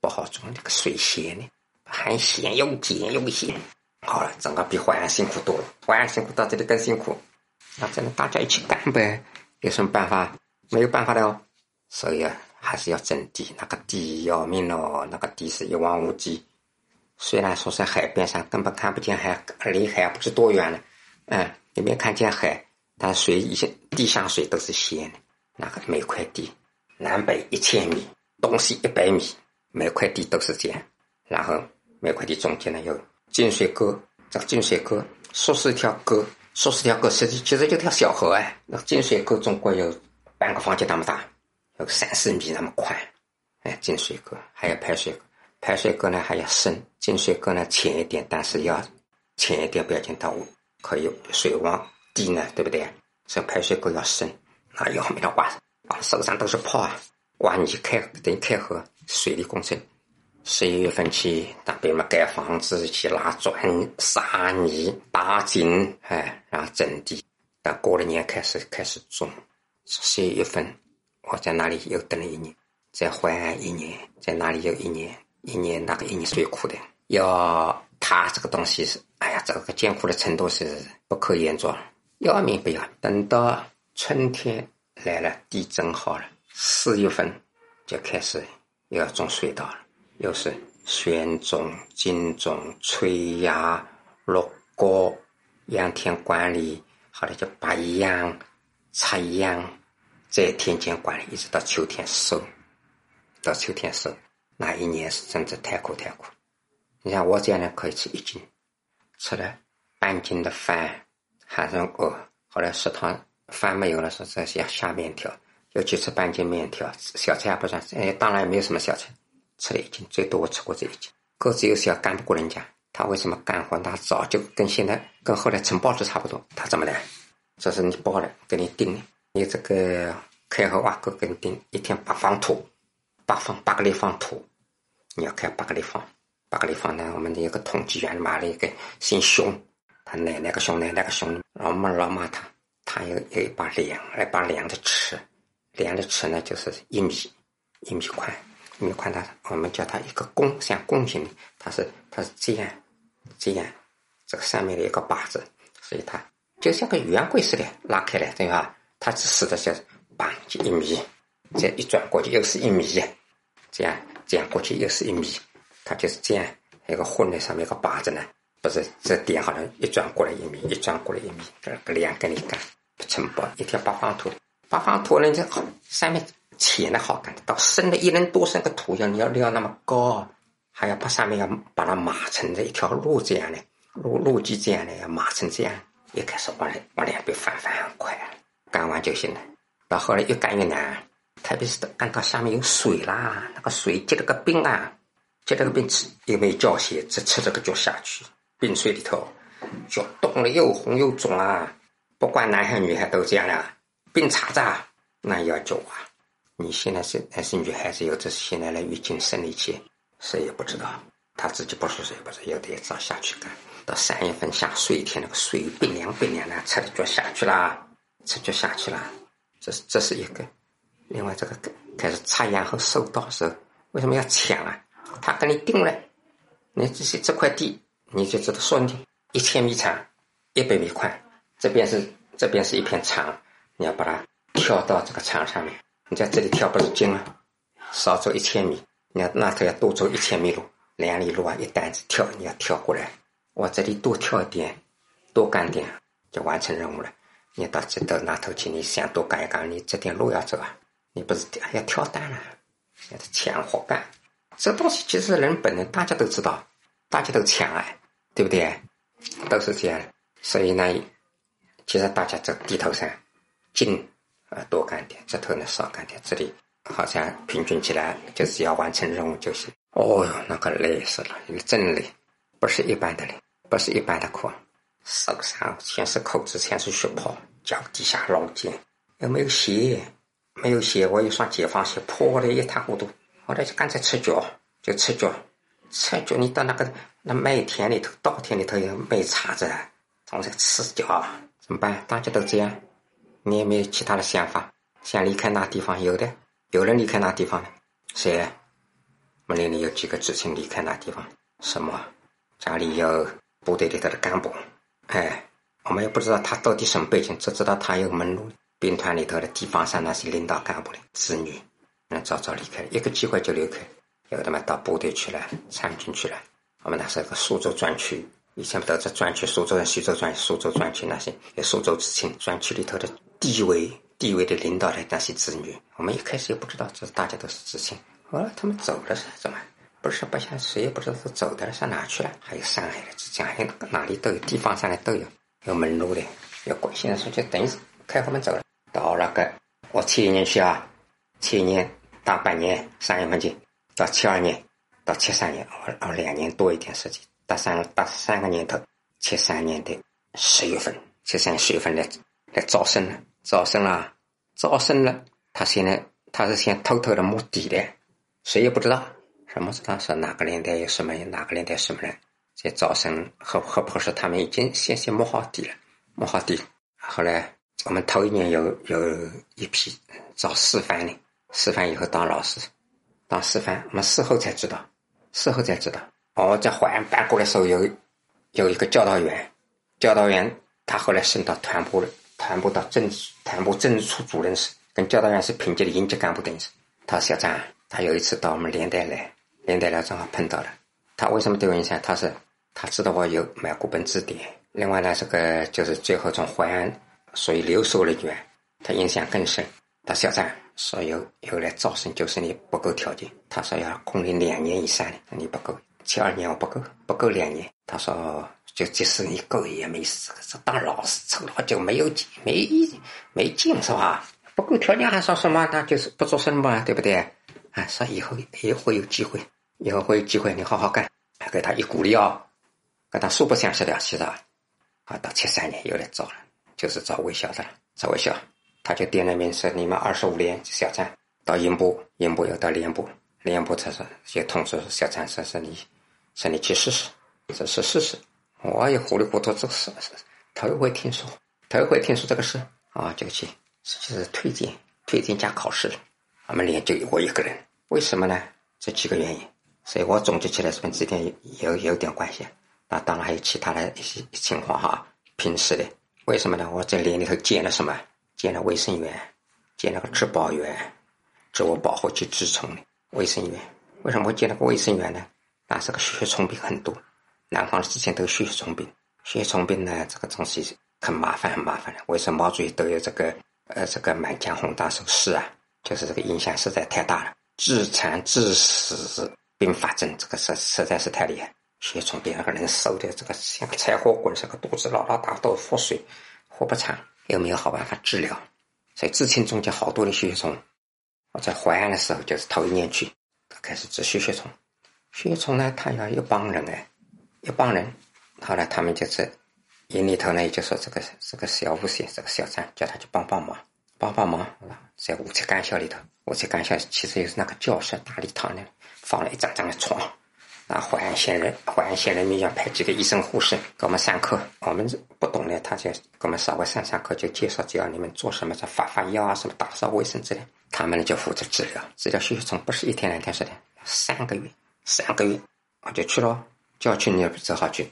不好种那个水咸呢，还咸又碱又咸。好了，整个比淮安辛苦多了。淮安辛苦到这里更辛苦，那只能大家一起干呗。有什么办法？没有办法的哦。所以啊，还是要征地。那个地要命哦，那个地是一望无际。虽然说在海边上，根本看不见海，离海不知多远了。嗯，也没看见海，但水一些地下水都是咸的。那个每块地，南北一千米，东西一百米。每块地都是这样，然后每块地中间呢有进水沟，这个进水沟说是条沟，说是条沟，实际其实就条小河哎。那个进水沟总共有半个房间那么大，有三四米那么宽，哎，进水沟还有排水沟，排水沟呢还要深，进水沟呢浅一点，但是要浅一点，不要进到可以水往低呢，对不对？这排水沟要深，那要没得挖，啊，手上都是泡啊。挖泥开等于开河，水利工程。十一月份去，那边嘛盖房子，去拉砖、撒泥、打井，哎，然后整地。到过了年开始开始种。十一月份我在那里又等了一年，在淮安一年，在那里又一年，一年那个一年是最苦的。要他这个东西是，哎呀，这个艰苦的程度是不可言状，要命不要？等到春天来了，地整好了。四月份就开始又要种水稻了，又是选种、精种、催芽、落果、养田管理，后来就拔秧、插秧，在田间管理，一直到秋天收。到秋天收，那一年是真的太苦太苦。你像我这样的可以吃一斤，吃了半斤的饭，喊上饿。后来食堂饭没有了，说这些下面条，又去吃半斤面条，小菜还不算。哎，当然也没有什么小菜，吃了一斤，最多我吃过这一斤。个子又小，干不过人家。他为什么干活？他早就跟现在跟后来承包制差不多。他怎么的？这是你包的，给你定的。你这个开和挖沟给你定，一天八方土，八方八个立方土，你要开八个立方。八个立方呢，我们的一个统计员买了一个姓熊，他奶奶个熊，奶奶个熊，老骂老骂他，他有有一把梁，一把梁的尺，量的尺呢就是一米，一米宽，一米宽，它我们叫它一个弓，像弓形的，它是它是这样。这样，这个上面的一个把子，所以它就像个圆规似的拉开来，对吧？它只使得是绑就一米，这一转过去又是一米，这样这样过去又是一米，它就是这样一个混在上面一个把子呢，不是这点好像，一转过来一米，一转过来一米，这个两根你干，承包一条八方土，八方土呢，这上面浅的好干，到深的一人多深个土要你要撂那么高。还要把上面要把它码成这一条路这样的路路基这样的要码成这样，一开始往往两边翻翻很快，干完就行了。到后来越干越难，特别是干到下面有水啦，那个水结了个冰啊，结了个冰吃又没有脚鞋，只吃这个脚下去，冰水里头，脚冻了又红又肿啊。不管男孩女孩都这样的，冰碴子那要走啊。你现在是还是女孩子，有的是现在的月经生理期。谁也不知道，他自己不说，谁也不知道，有的也照下去干。到三月份下水天，那个水冰凉冰凉的，吃的就下去了，吃就下去了。这是这是一个。另外，这个开始插秧和收稻时，为什么要抢啊？他给你定了，你这些这块地，你就知道说你一千米长，一百米宽，这边是这边是一片长，你要把它跳到这个墙上面。你在这里跳不是近啊，少走一千米。你要那头要多走一千米路，两里路啊，一单子跳，你要跳过来。我这里多跳一点，多干点，就完成任务了。你到这到那头去，你想多干一干，你这点路要走啊，你不是要跳单了，要抢活干。这东西其实人本能，大家都知道，大家都抢哎，对不对？都是这样。所以呢，其实大家在地头上，进啊多干点，这头呢少干点，这里。好像平均起来就是要完成任务就行。哦哟，那个累死了，真累，不是一般的累，不是一般的苦。手上全是口子，全是血泡，脚底下老茧，又没有鞋，没有鞋，我一双解放鞋，破的一塌糊涂。后来就干脆赤脚，就赤脚，赤脚。你到那个那麦田里头、稻田里头有麦茬子，总是赤脚，怎么办？大家都这样，你也没有其他的想法，想离开那地方？有的。有人离开那地方了？谁？我们连里有几个知青离开那地方？什么？家里有部队里头的干部？哎，我们也不知道他到底什么背景，只知道他有门路。兵团里头的地方上那些领导干部的子女，那早早离开，一个机会就离开。有的嘛到部队去了，参军去了。我们那时候个苏州专区，以前不都在专区？苏州人、徐州专、苏州专区那些有，苏州知青专区里头的地位。地位的领导的那些子女，我们一开始也不知道，这大家都是知青。后来他们走了是怎么？不是不像谁也不知道是走的，上哪去了？还有上海的知青，还有哪里都有，地方上的都有，有门路的，有关现在说就等于开后门走了。到那个我七年去啊，七年大半年三月份去，到七二年，到七三年，哦两年多一点时间，大三大三个年头，七三年的十月份，七三十月份来来招生了。招生了，招生了。他现在他是先偷偷的摸底的，谁也不知道。什么知道是哪个年代有什么人，哪个年代什么人？这招生合合不合适？他们已经先先摸好底了，摸好底。后来我们头一年有有一批招师范的，师范以后当老师，当师范。我们事后才知道，事后才知道。我在淮安办过的时候，有有一个教导员，教导员他后来升到团部了。团部到政治团部政治处主任时，跟教导员是平级的应级干部等于是。他小张，他有一次到我们连带来，连带来正好碰到了。他为什么对我印象？他是他知道我有买过本字典。另外呢，这个就是最后从淮安属于留守人员，他印象更深。他小张说有有来招生，就是你不够条件。他说要空龄两年以上的，你不够，七二年我不够，不够两年。他说就即使你够也没事，这当老师抽了就没有劲，没意没劲是吧？不够条件还说什么？那就是不做生嘛，对不对？啊，说以后也会有机会，以后会有机会，你好好干，给他一鼓励哦，跟他素不相识的，其实啊，到七三年又来招了，就是招卫校的了，招卫校。他就点了名说：“你们二十五连小张到营部，营部又到连部，连部才说就通知小张说：‘是你，说你去试试，这是试试。’我也糊里糊涂，这是头一回听说，头一回听说这个事啊，就去，就是推荐，推荐加考试。我们连就我一个人，为什么呢？这几个原因，所以我总结起来是跟这点有有点关系。那当然还有其他的一些情况哈，平时的，为什么呢？我在连里头见了什么？”建了卫生员，建了个植保员，自我保护及治虫的卫生员。为什么会建了个卫生员呢？那是个血虫病很多，南方之前都血虫病。血虫病呢，这个东西很麻烦，很麻烦的。为什么毛主席都有这个呃这个满江红大手诗啊，就是这个影响实在太大了，致残致死并发症，这个实实在是太厉害。血虫病那个人瘦的这个像柴火棍，这个肚子老大大，都腹水，活不长。有没有好办法治疗？所以知青中间好多的血虫。我在淮安的时候，就是头一年去，开始治血血虫。血血虫呢，他要一帮人哎，一帮人。后来他们就是营里头呢，就说这个这个小五线这个小张叫他去帮帮忙，帮帮忙。在五七干校里头，五七干校其实就是那个教室大礼堂里放了一张张的床。啊，淮安县人，淮安县人民要派几个医生护士给我们上课。我们不懂的，他就给我们稍微上上课，就介绍只要你们做什么，就发发药啊，什么打扫卫生之类。他们呢就负责治疗，治疗血血虫不是一天两天事的，三个月，三个月我就去了，叫去你也只好去。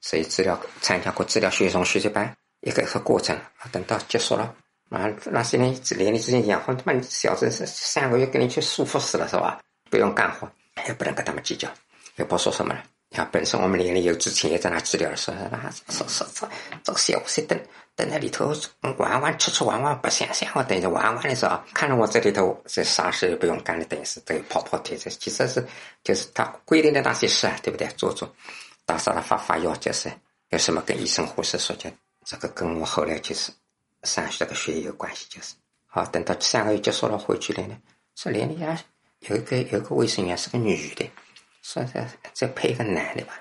所以治疗参加过治疗血血虫学习班，一个一个过程。等到结束了，啊，那些人连你之前讲，他妈小子是三个月给你去束缚死了是吧？不用干活，也不能跟他们计较。也不说什么了。你看，本身我们连里有之前也在那治疗的时候，那说说说这个小五等等在里头玩玩吃吃玩玩，不想想我等着玩玩的时候，看着我这里头这啥事也不用干的，等于是都跑跑腿这其实是就是他规定的那些事啊，对不对？做做打扫了发发药，就是有什么跟医生护士说，就这个跟我后来就是上学这个学有关系，就是好等到三个月结束了回去了呢，说连里啊有一个有个卫生员是个女的。说再再配一个男的吧，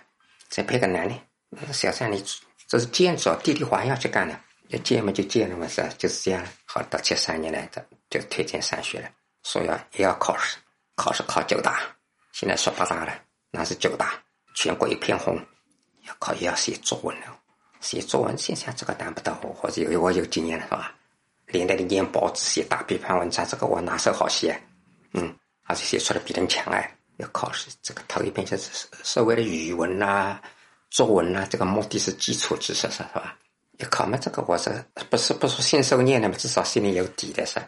再配个男的。那个小三，你这是兼职，弟弟还要去干的，要兼嘛就兼了嘛，是就是这样。好，到七三年来的就推荐上学了，说要也要考试，考试考九大，现在说八大了，那是九大，全国一片红。要考也要写作文了，写作文现在这个难不到我，或者有我有经验了是吧？连带的念报纸、写大批判文章，这个我哪手好写？嗯，而且写出来比人强哎。要考试，这个头一遍就是所谓的语文呐、作文呐，这个目的是基础知识，是吧？要考嘛，这个我是不是不说信手拈来嘛，至少心里有底的是。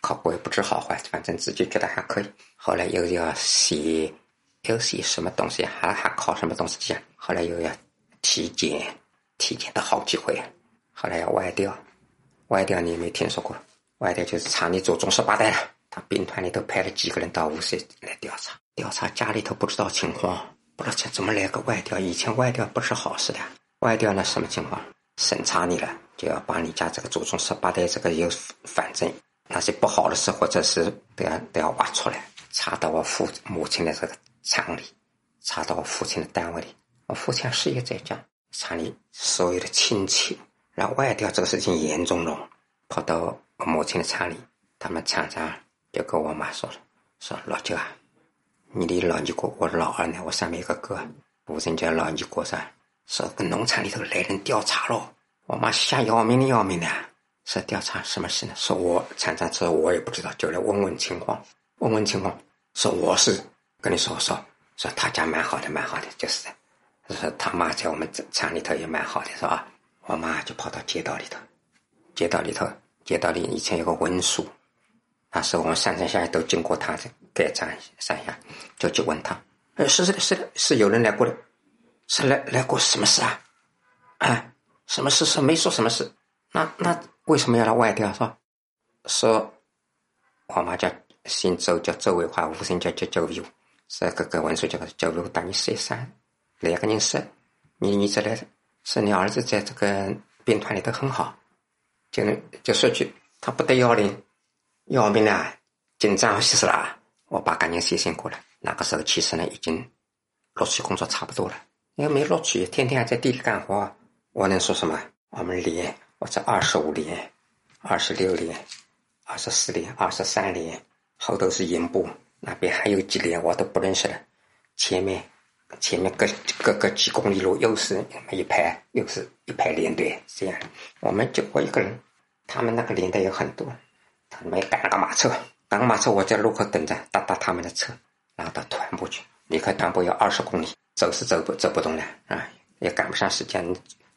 考过也不知好坏，反正自己觉得还可以。后来又要写，又写什么东西，还还考什么东西去？后来又要体检，体检的好几回。后来要外调，外调你没听说过？外调就是厂里祖宗十八代了。他兵团里头派了几个人到无锡来调查。调查家里头不知道情况，不知道怎么来个外调。以前外调不是好事的，外调那什么情况？审查你了，就要把你家这个祖宗十八代这个有反正那些不好的事，或者是都要都要挖出来，查到我父母亲的这个厂里，查到我父亲的单位里。我父亲事业在家，查你所有的亲戚。然后外调这个事情严重了，跑到我母亲的厂里，他们厂长就跟我妈说了，说老舅啊。你的老尼姑，我老二呢？我上面一个哥，我人家老尼姑噻，说跟农场里头来人调查了，我妈吓要命的要命的，说调查什么事呢？说我厂长说，我也不知道，就来问问情况，问问情况。说我是跟你说说，说他家蛮好的，蛮好的，就是的。说他妈在我们厂里头也蛮好的，是吧？我妈就跑到街道里头，街道里头，街道里以前有个文书。那时候我们上山下海都经过他的盖章上下，就去问他：“呃，是是，是，是有人来过的，是来来过什么事啊？啊，什么事是没说什么事？那那为什么要来外调？是吧？说我妈叫姓周，叫周卫华，无姓叫叫周伟。是这个文书叫周伟大你十三，两个人说，你你这来是你儿子在这个兵团里头很好，就就说句他不得要领，要命了，紧张死了。我把赶紧写信过来。那个时候其实呢已经录取工作差不多了，因为没录取，天天还在地里干活。我能说什么？我们连我这二十五连、二十六连、二十四连、二十三连，后头是营部那边还有几连我都不认识了。前面前面各各个几公里路又是一排，又是一排连队，这样我们就我一个人，他们那个连队有很多，他们赶了个马车，赶马车，我在路口等着，搭搭他们的车，然后到团部去。离开团部要二十公里，走是走不走不动了啊，也赶不上时间。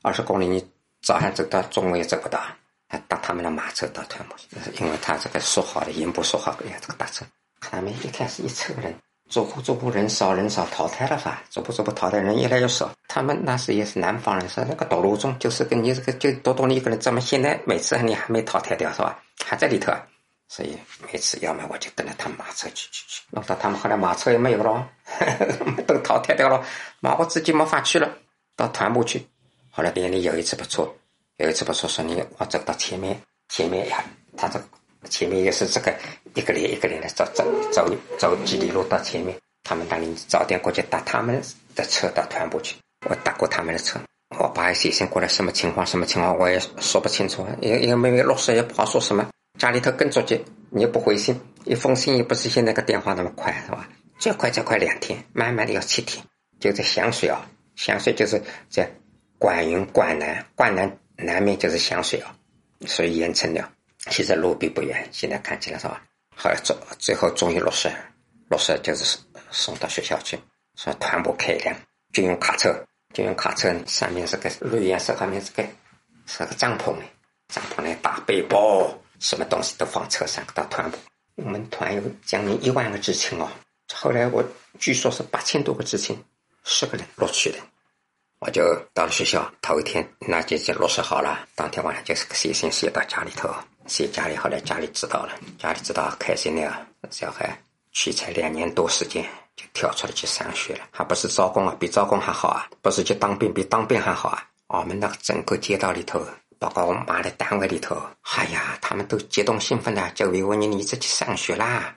二十公里你。早上走到中午也走不到，还搭他们的马车到团部去，因为他这个说好的营部说好要这个大车。他们一开始一车人，逐步逐步人少人少淘汰了吧，逐步逐步淘汰人越来越少。他们那时也是南方人，说那个道路中就是跟你这个就多多你一个人，怎么现在每次你还没淘汰掉是吧？还在里头，所以每次要么我就跟着他们马车去去去，弄到他们后来马车也没有了，都淘汰掉了，马我自己没法去了，到团部去。后来别人有一次不错，有一次不错，说你我走到前面，前面呀，他这前面也是这个一个连一个连的走走走走几里路到前面，他们那里早点过去搭他们的车到团部去，我搭过他们的车，我爸写信过来什么情况什么情况我也说不清楚，因因为妹妹落实也不好说什么，家里头更着急，你又不回信，一封信又不是现在个电话那么快是吧？最快最快两天，慢慢的要七天，就在香水啊，香水就是在。管云、管南、管南南面就是香水啊，所以盐城了。其实路并不远，现在看起来是吧？后来最最后终于落实，落实就是送到学校去，说团部开一辆军用卡车，军用卡车上面是个绿颜色，后面是个是个帐篷帐篷里大背包，什么东西都放车上到团部。我们团有将近一万个知青哦，后来我据说是八千多个知青，十个人录取的。我就到了学校，头一天那就就落实好了。当天晚上就是写信写到家里头，写家里。后来家里知道了，家里知道开心了。小孩去才两年多时间就跳出来去上学了，还不是招工啊，比招工还好啊，不是去当兵，比当兵还好啊。我们那整个街道里头，包括我们妈的单位里头，哎呀，他们都激动兴奋的，就问你，你这去上学啦？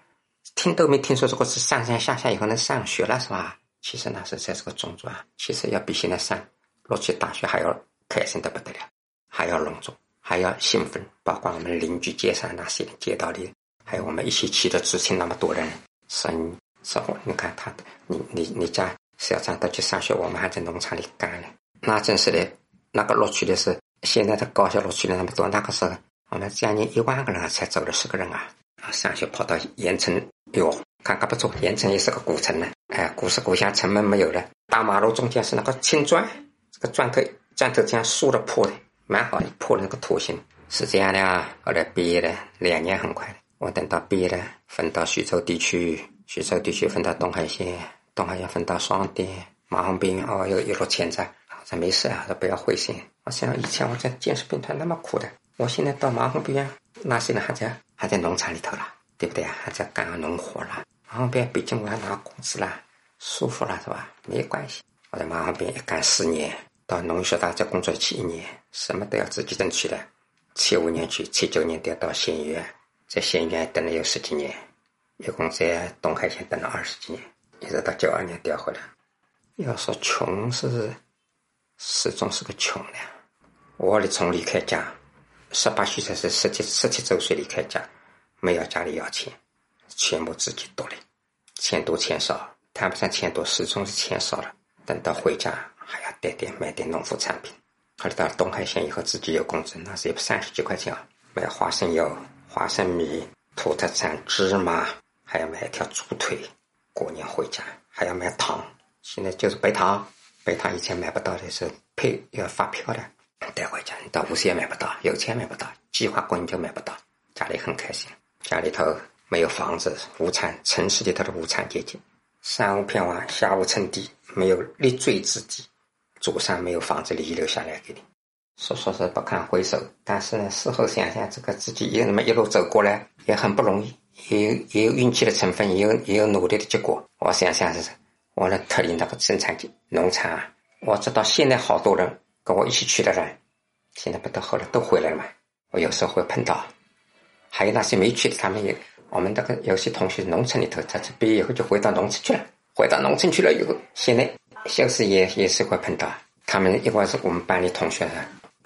听都没听说这个是上山下下以后能上学了是吧？其实那时才是个中专，其实要比现在上录取大学还要开心的不得了，还要隆重，还要兴奋。包括我们邻居街上那些街道里，还有我们一起去的知青那么多人，生生活，你看他，你你你家小张都去上学，我们还在农场里干呢。那真是的，那个录取的是现在的高校录取的那么多，那个时候我们将近一万个人才走了十个人啊，上学跑到盐城哟。看看不错，盐城也是个古城呢。哎，古色古香，城门没有了，大马路中间是那个青砖，这个砖头砖头这样竖着铺的，蛮好的，铺的那个图形是这样的啊。后来毕业了，两年很快，我等到毕业了，分到徐州地区，徐州地区分到东海县，东海县分到双店、马洪兵，哦，又一路欠债。说没事啊，说不要灰心。我想以前我在建设兵团那么苦的，我现在到马洪兵，那些人还在还在农场里头了。对不对啊？还在干农活了，马旁边毕竟我还拿工资了，舒服了是吧？没关系。我在马旁边一干四年，到农学大再工作去一年，什么都要自己争取的。七五年去，七九年调到县医院，在县医院等了有十几年，一共在东海县等了二十几年，一直到九二年调回来。要说穷是，始终是个穷的。我的从离开家，十八岁才是十七十七周岁离开家。没有家里要钱，全部自己独立，钱多钱少谈不上钱多，始终是钱少了。等到回家还要带点买点农副产品。后来到东海县以后，自己有工资，那是三十几块钱啊，买花生油、花生米、土特产、芝麻，还要买一条猪腿。过年回家还要买糖，现在就是白糖，白糖以前买不到的是配要发票的，带回家你到无锡也买不到，有钱买不到，计划过你就买不到，家里很开心。家里头没有房子，无产，城市里头的无产阶级，上无片瓦，下无寸地，没有立锥之地，祖上没有房子遗留下来给你，说说是不堪回首。但是呢，事后想想，这个自己也那么一路走过来，也很不容易，也有也有运气的成分，也有也有努力的结果。我想想是，我能脱离那个生产农场啊！我知道现在好多人跟我一起去的人，现在不都后来都回来了嘛？我有时候会碰到，还有那些没去的，他们也我们那个有些同学农村里头，他毕业以后就回到农村去了，回到农村去了以后，现在小时也也是会碰到。他们一会儿是我们班里同学，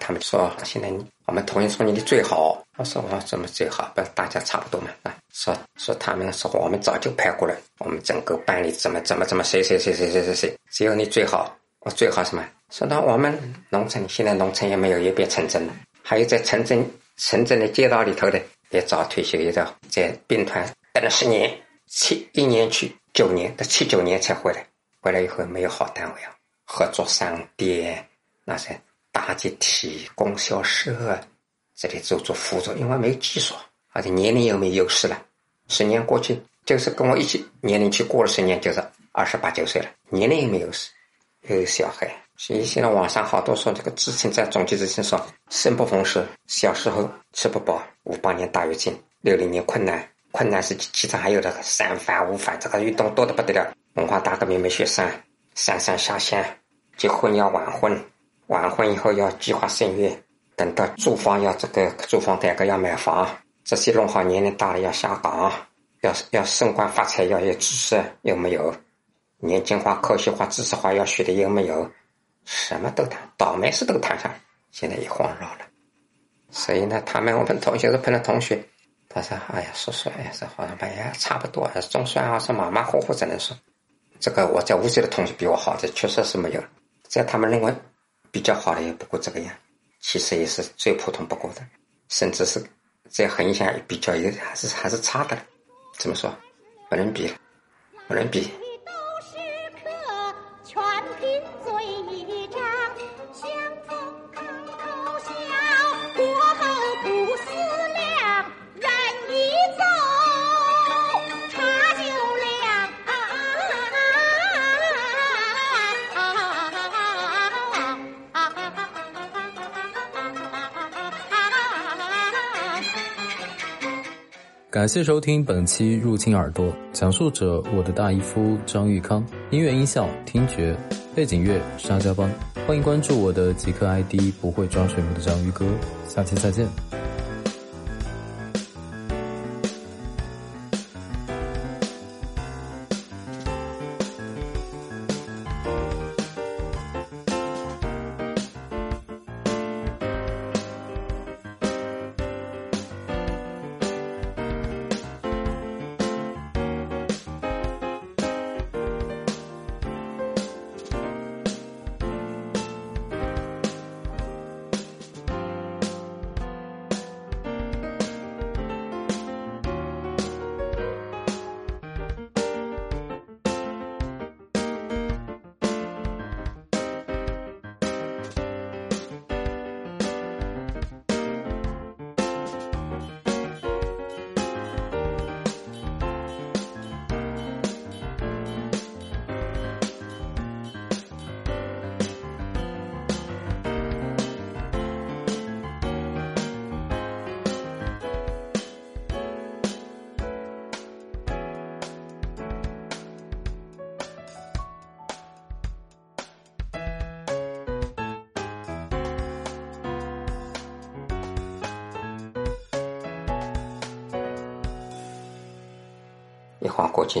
他们说现在我们同意说你的最好，我说我怎么最好？不大家差不多嘛啊？说说他们说我们早就排过了，我们整个班里怎么怎么怎么谁谁谁谁谁谁谁，只有你最好。我最好什么？说到我们农村，现在农村也没有，也变城镇了。还有在城镇、城镇的街道里头的，也早退休，也在在兵团待了十年，七一年去，九年到七九年才回来。回来以后没有好单位啊，合作商店那些大集体供销社这里做做辅助，因为没有技术，而且年龄又没优势了。十年过去，就是跟我一起年龄去过了十年，就是二十八九岁了，年龄也没优势。有小孩，所以现在网上好多说这个知青在总结之前说生不逢时，小时候吃不饱，五八年大跃进，六零年困难，困难是其他还有这个三反五反，这个运动多得不得了。文化大革命没学上，上上下乡，结婚要晚婚，晚婚以后要计划生育，等到住房要这个住房改革要买房，这些弄好年龄大了要下岗，要要升官发财要有知识有没有？年轻化、科学化、知识化要学的有没有？什么都谈，倒霉事都谈上，现在也慌乱了。所以呢，他们我们同学是碰到同学，他说：“哎呀，叔叔，哎呀，这好像哎呀，差不多，还是总算啊，是马马虎虎只能说，这个我在无锡的同学比我好，这确实是没有。在他们认为比较好的也不过这个样，其实也是最普通不过的，甚至是再横向比较也还是还是差的。怎么说？不能比，不能比。”感谢收听本期《入侵耳朵》，讲述者我的大姨夫张玉康，音乐音效听觉，背景乐沙家浜。欢迎关注我的极客 ID，不会装水母的章鱼哥。下期再见。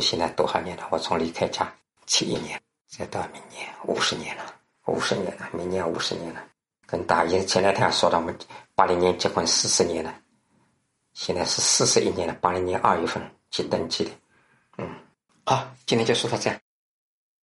现在多少年了？我从离开家七一年，再到明年五十年了，五十年了，明年五十年了。跟大爷前两天说的，我们八零年结婚四十年了，现在是四十一年了。八零年二月份去登记的，嗯，好，今天就说到这样。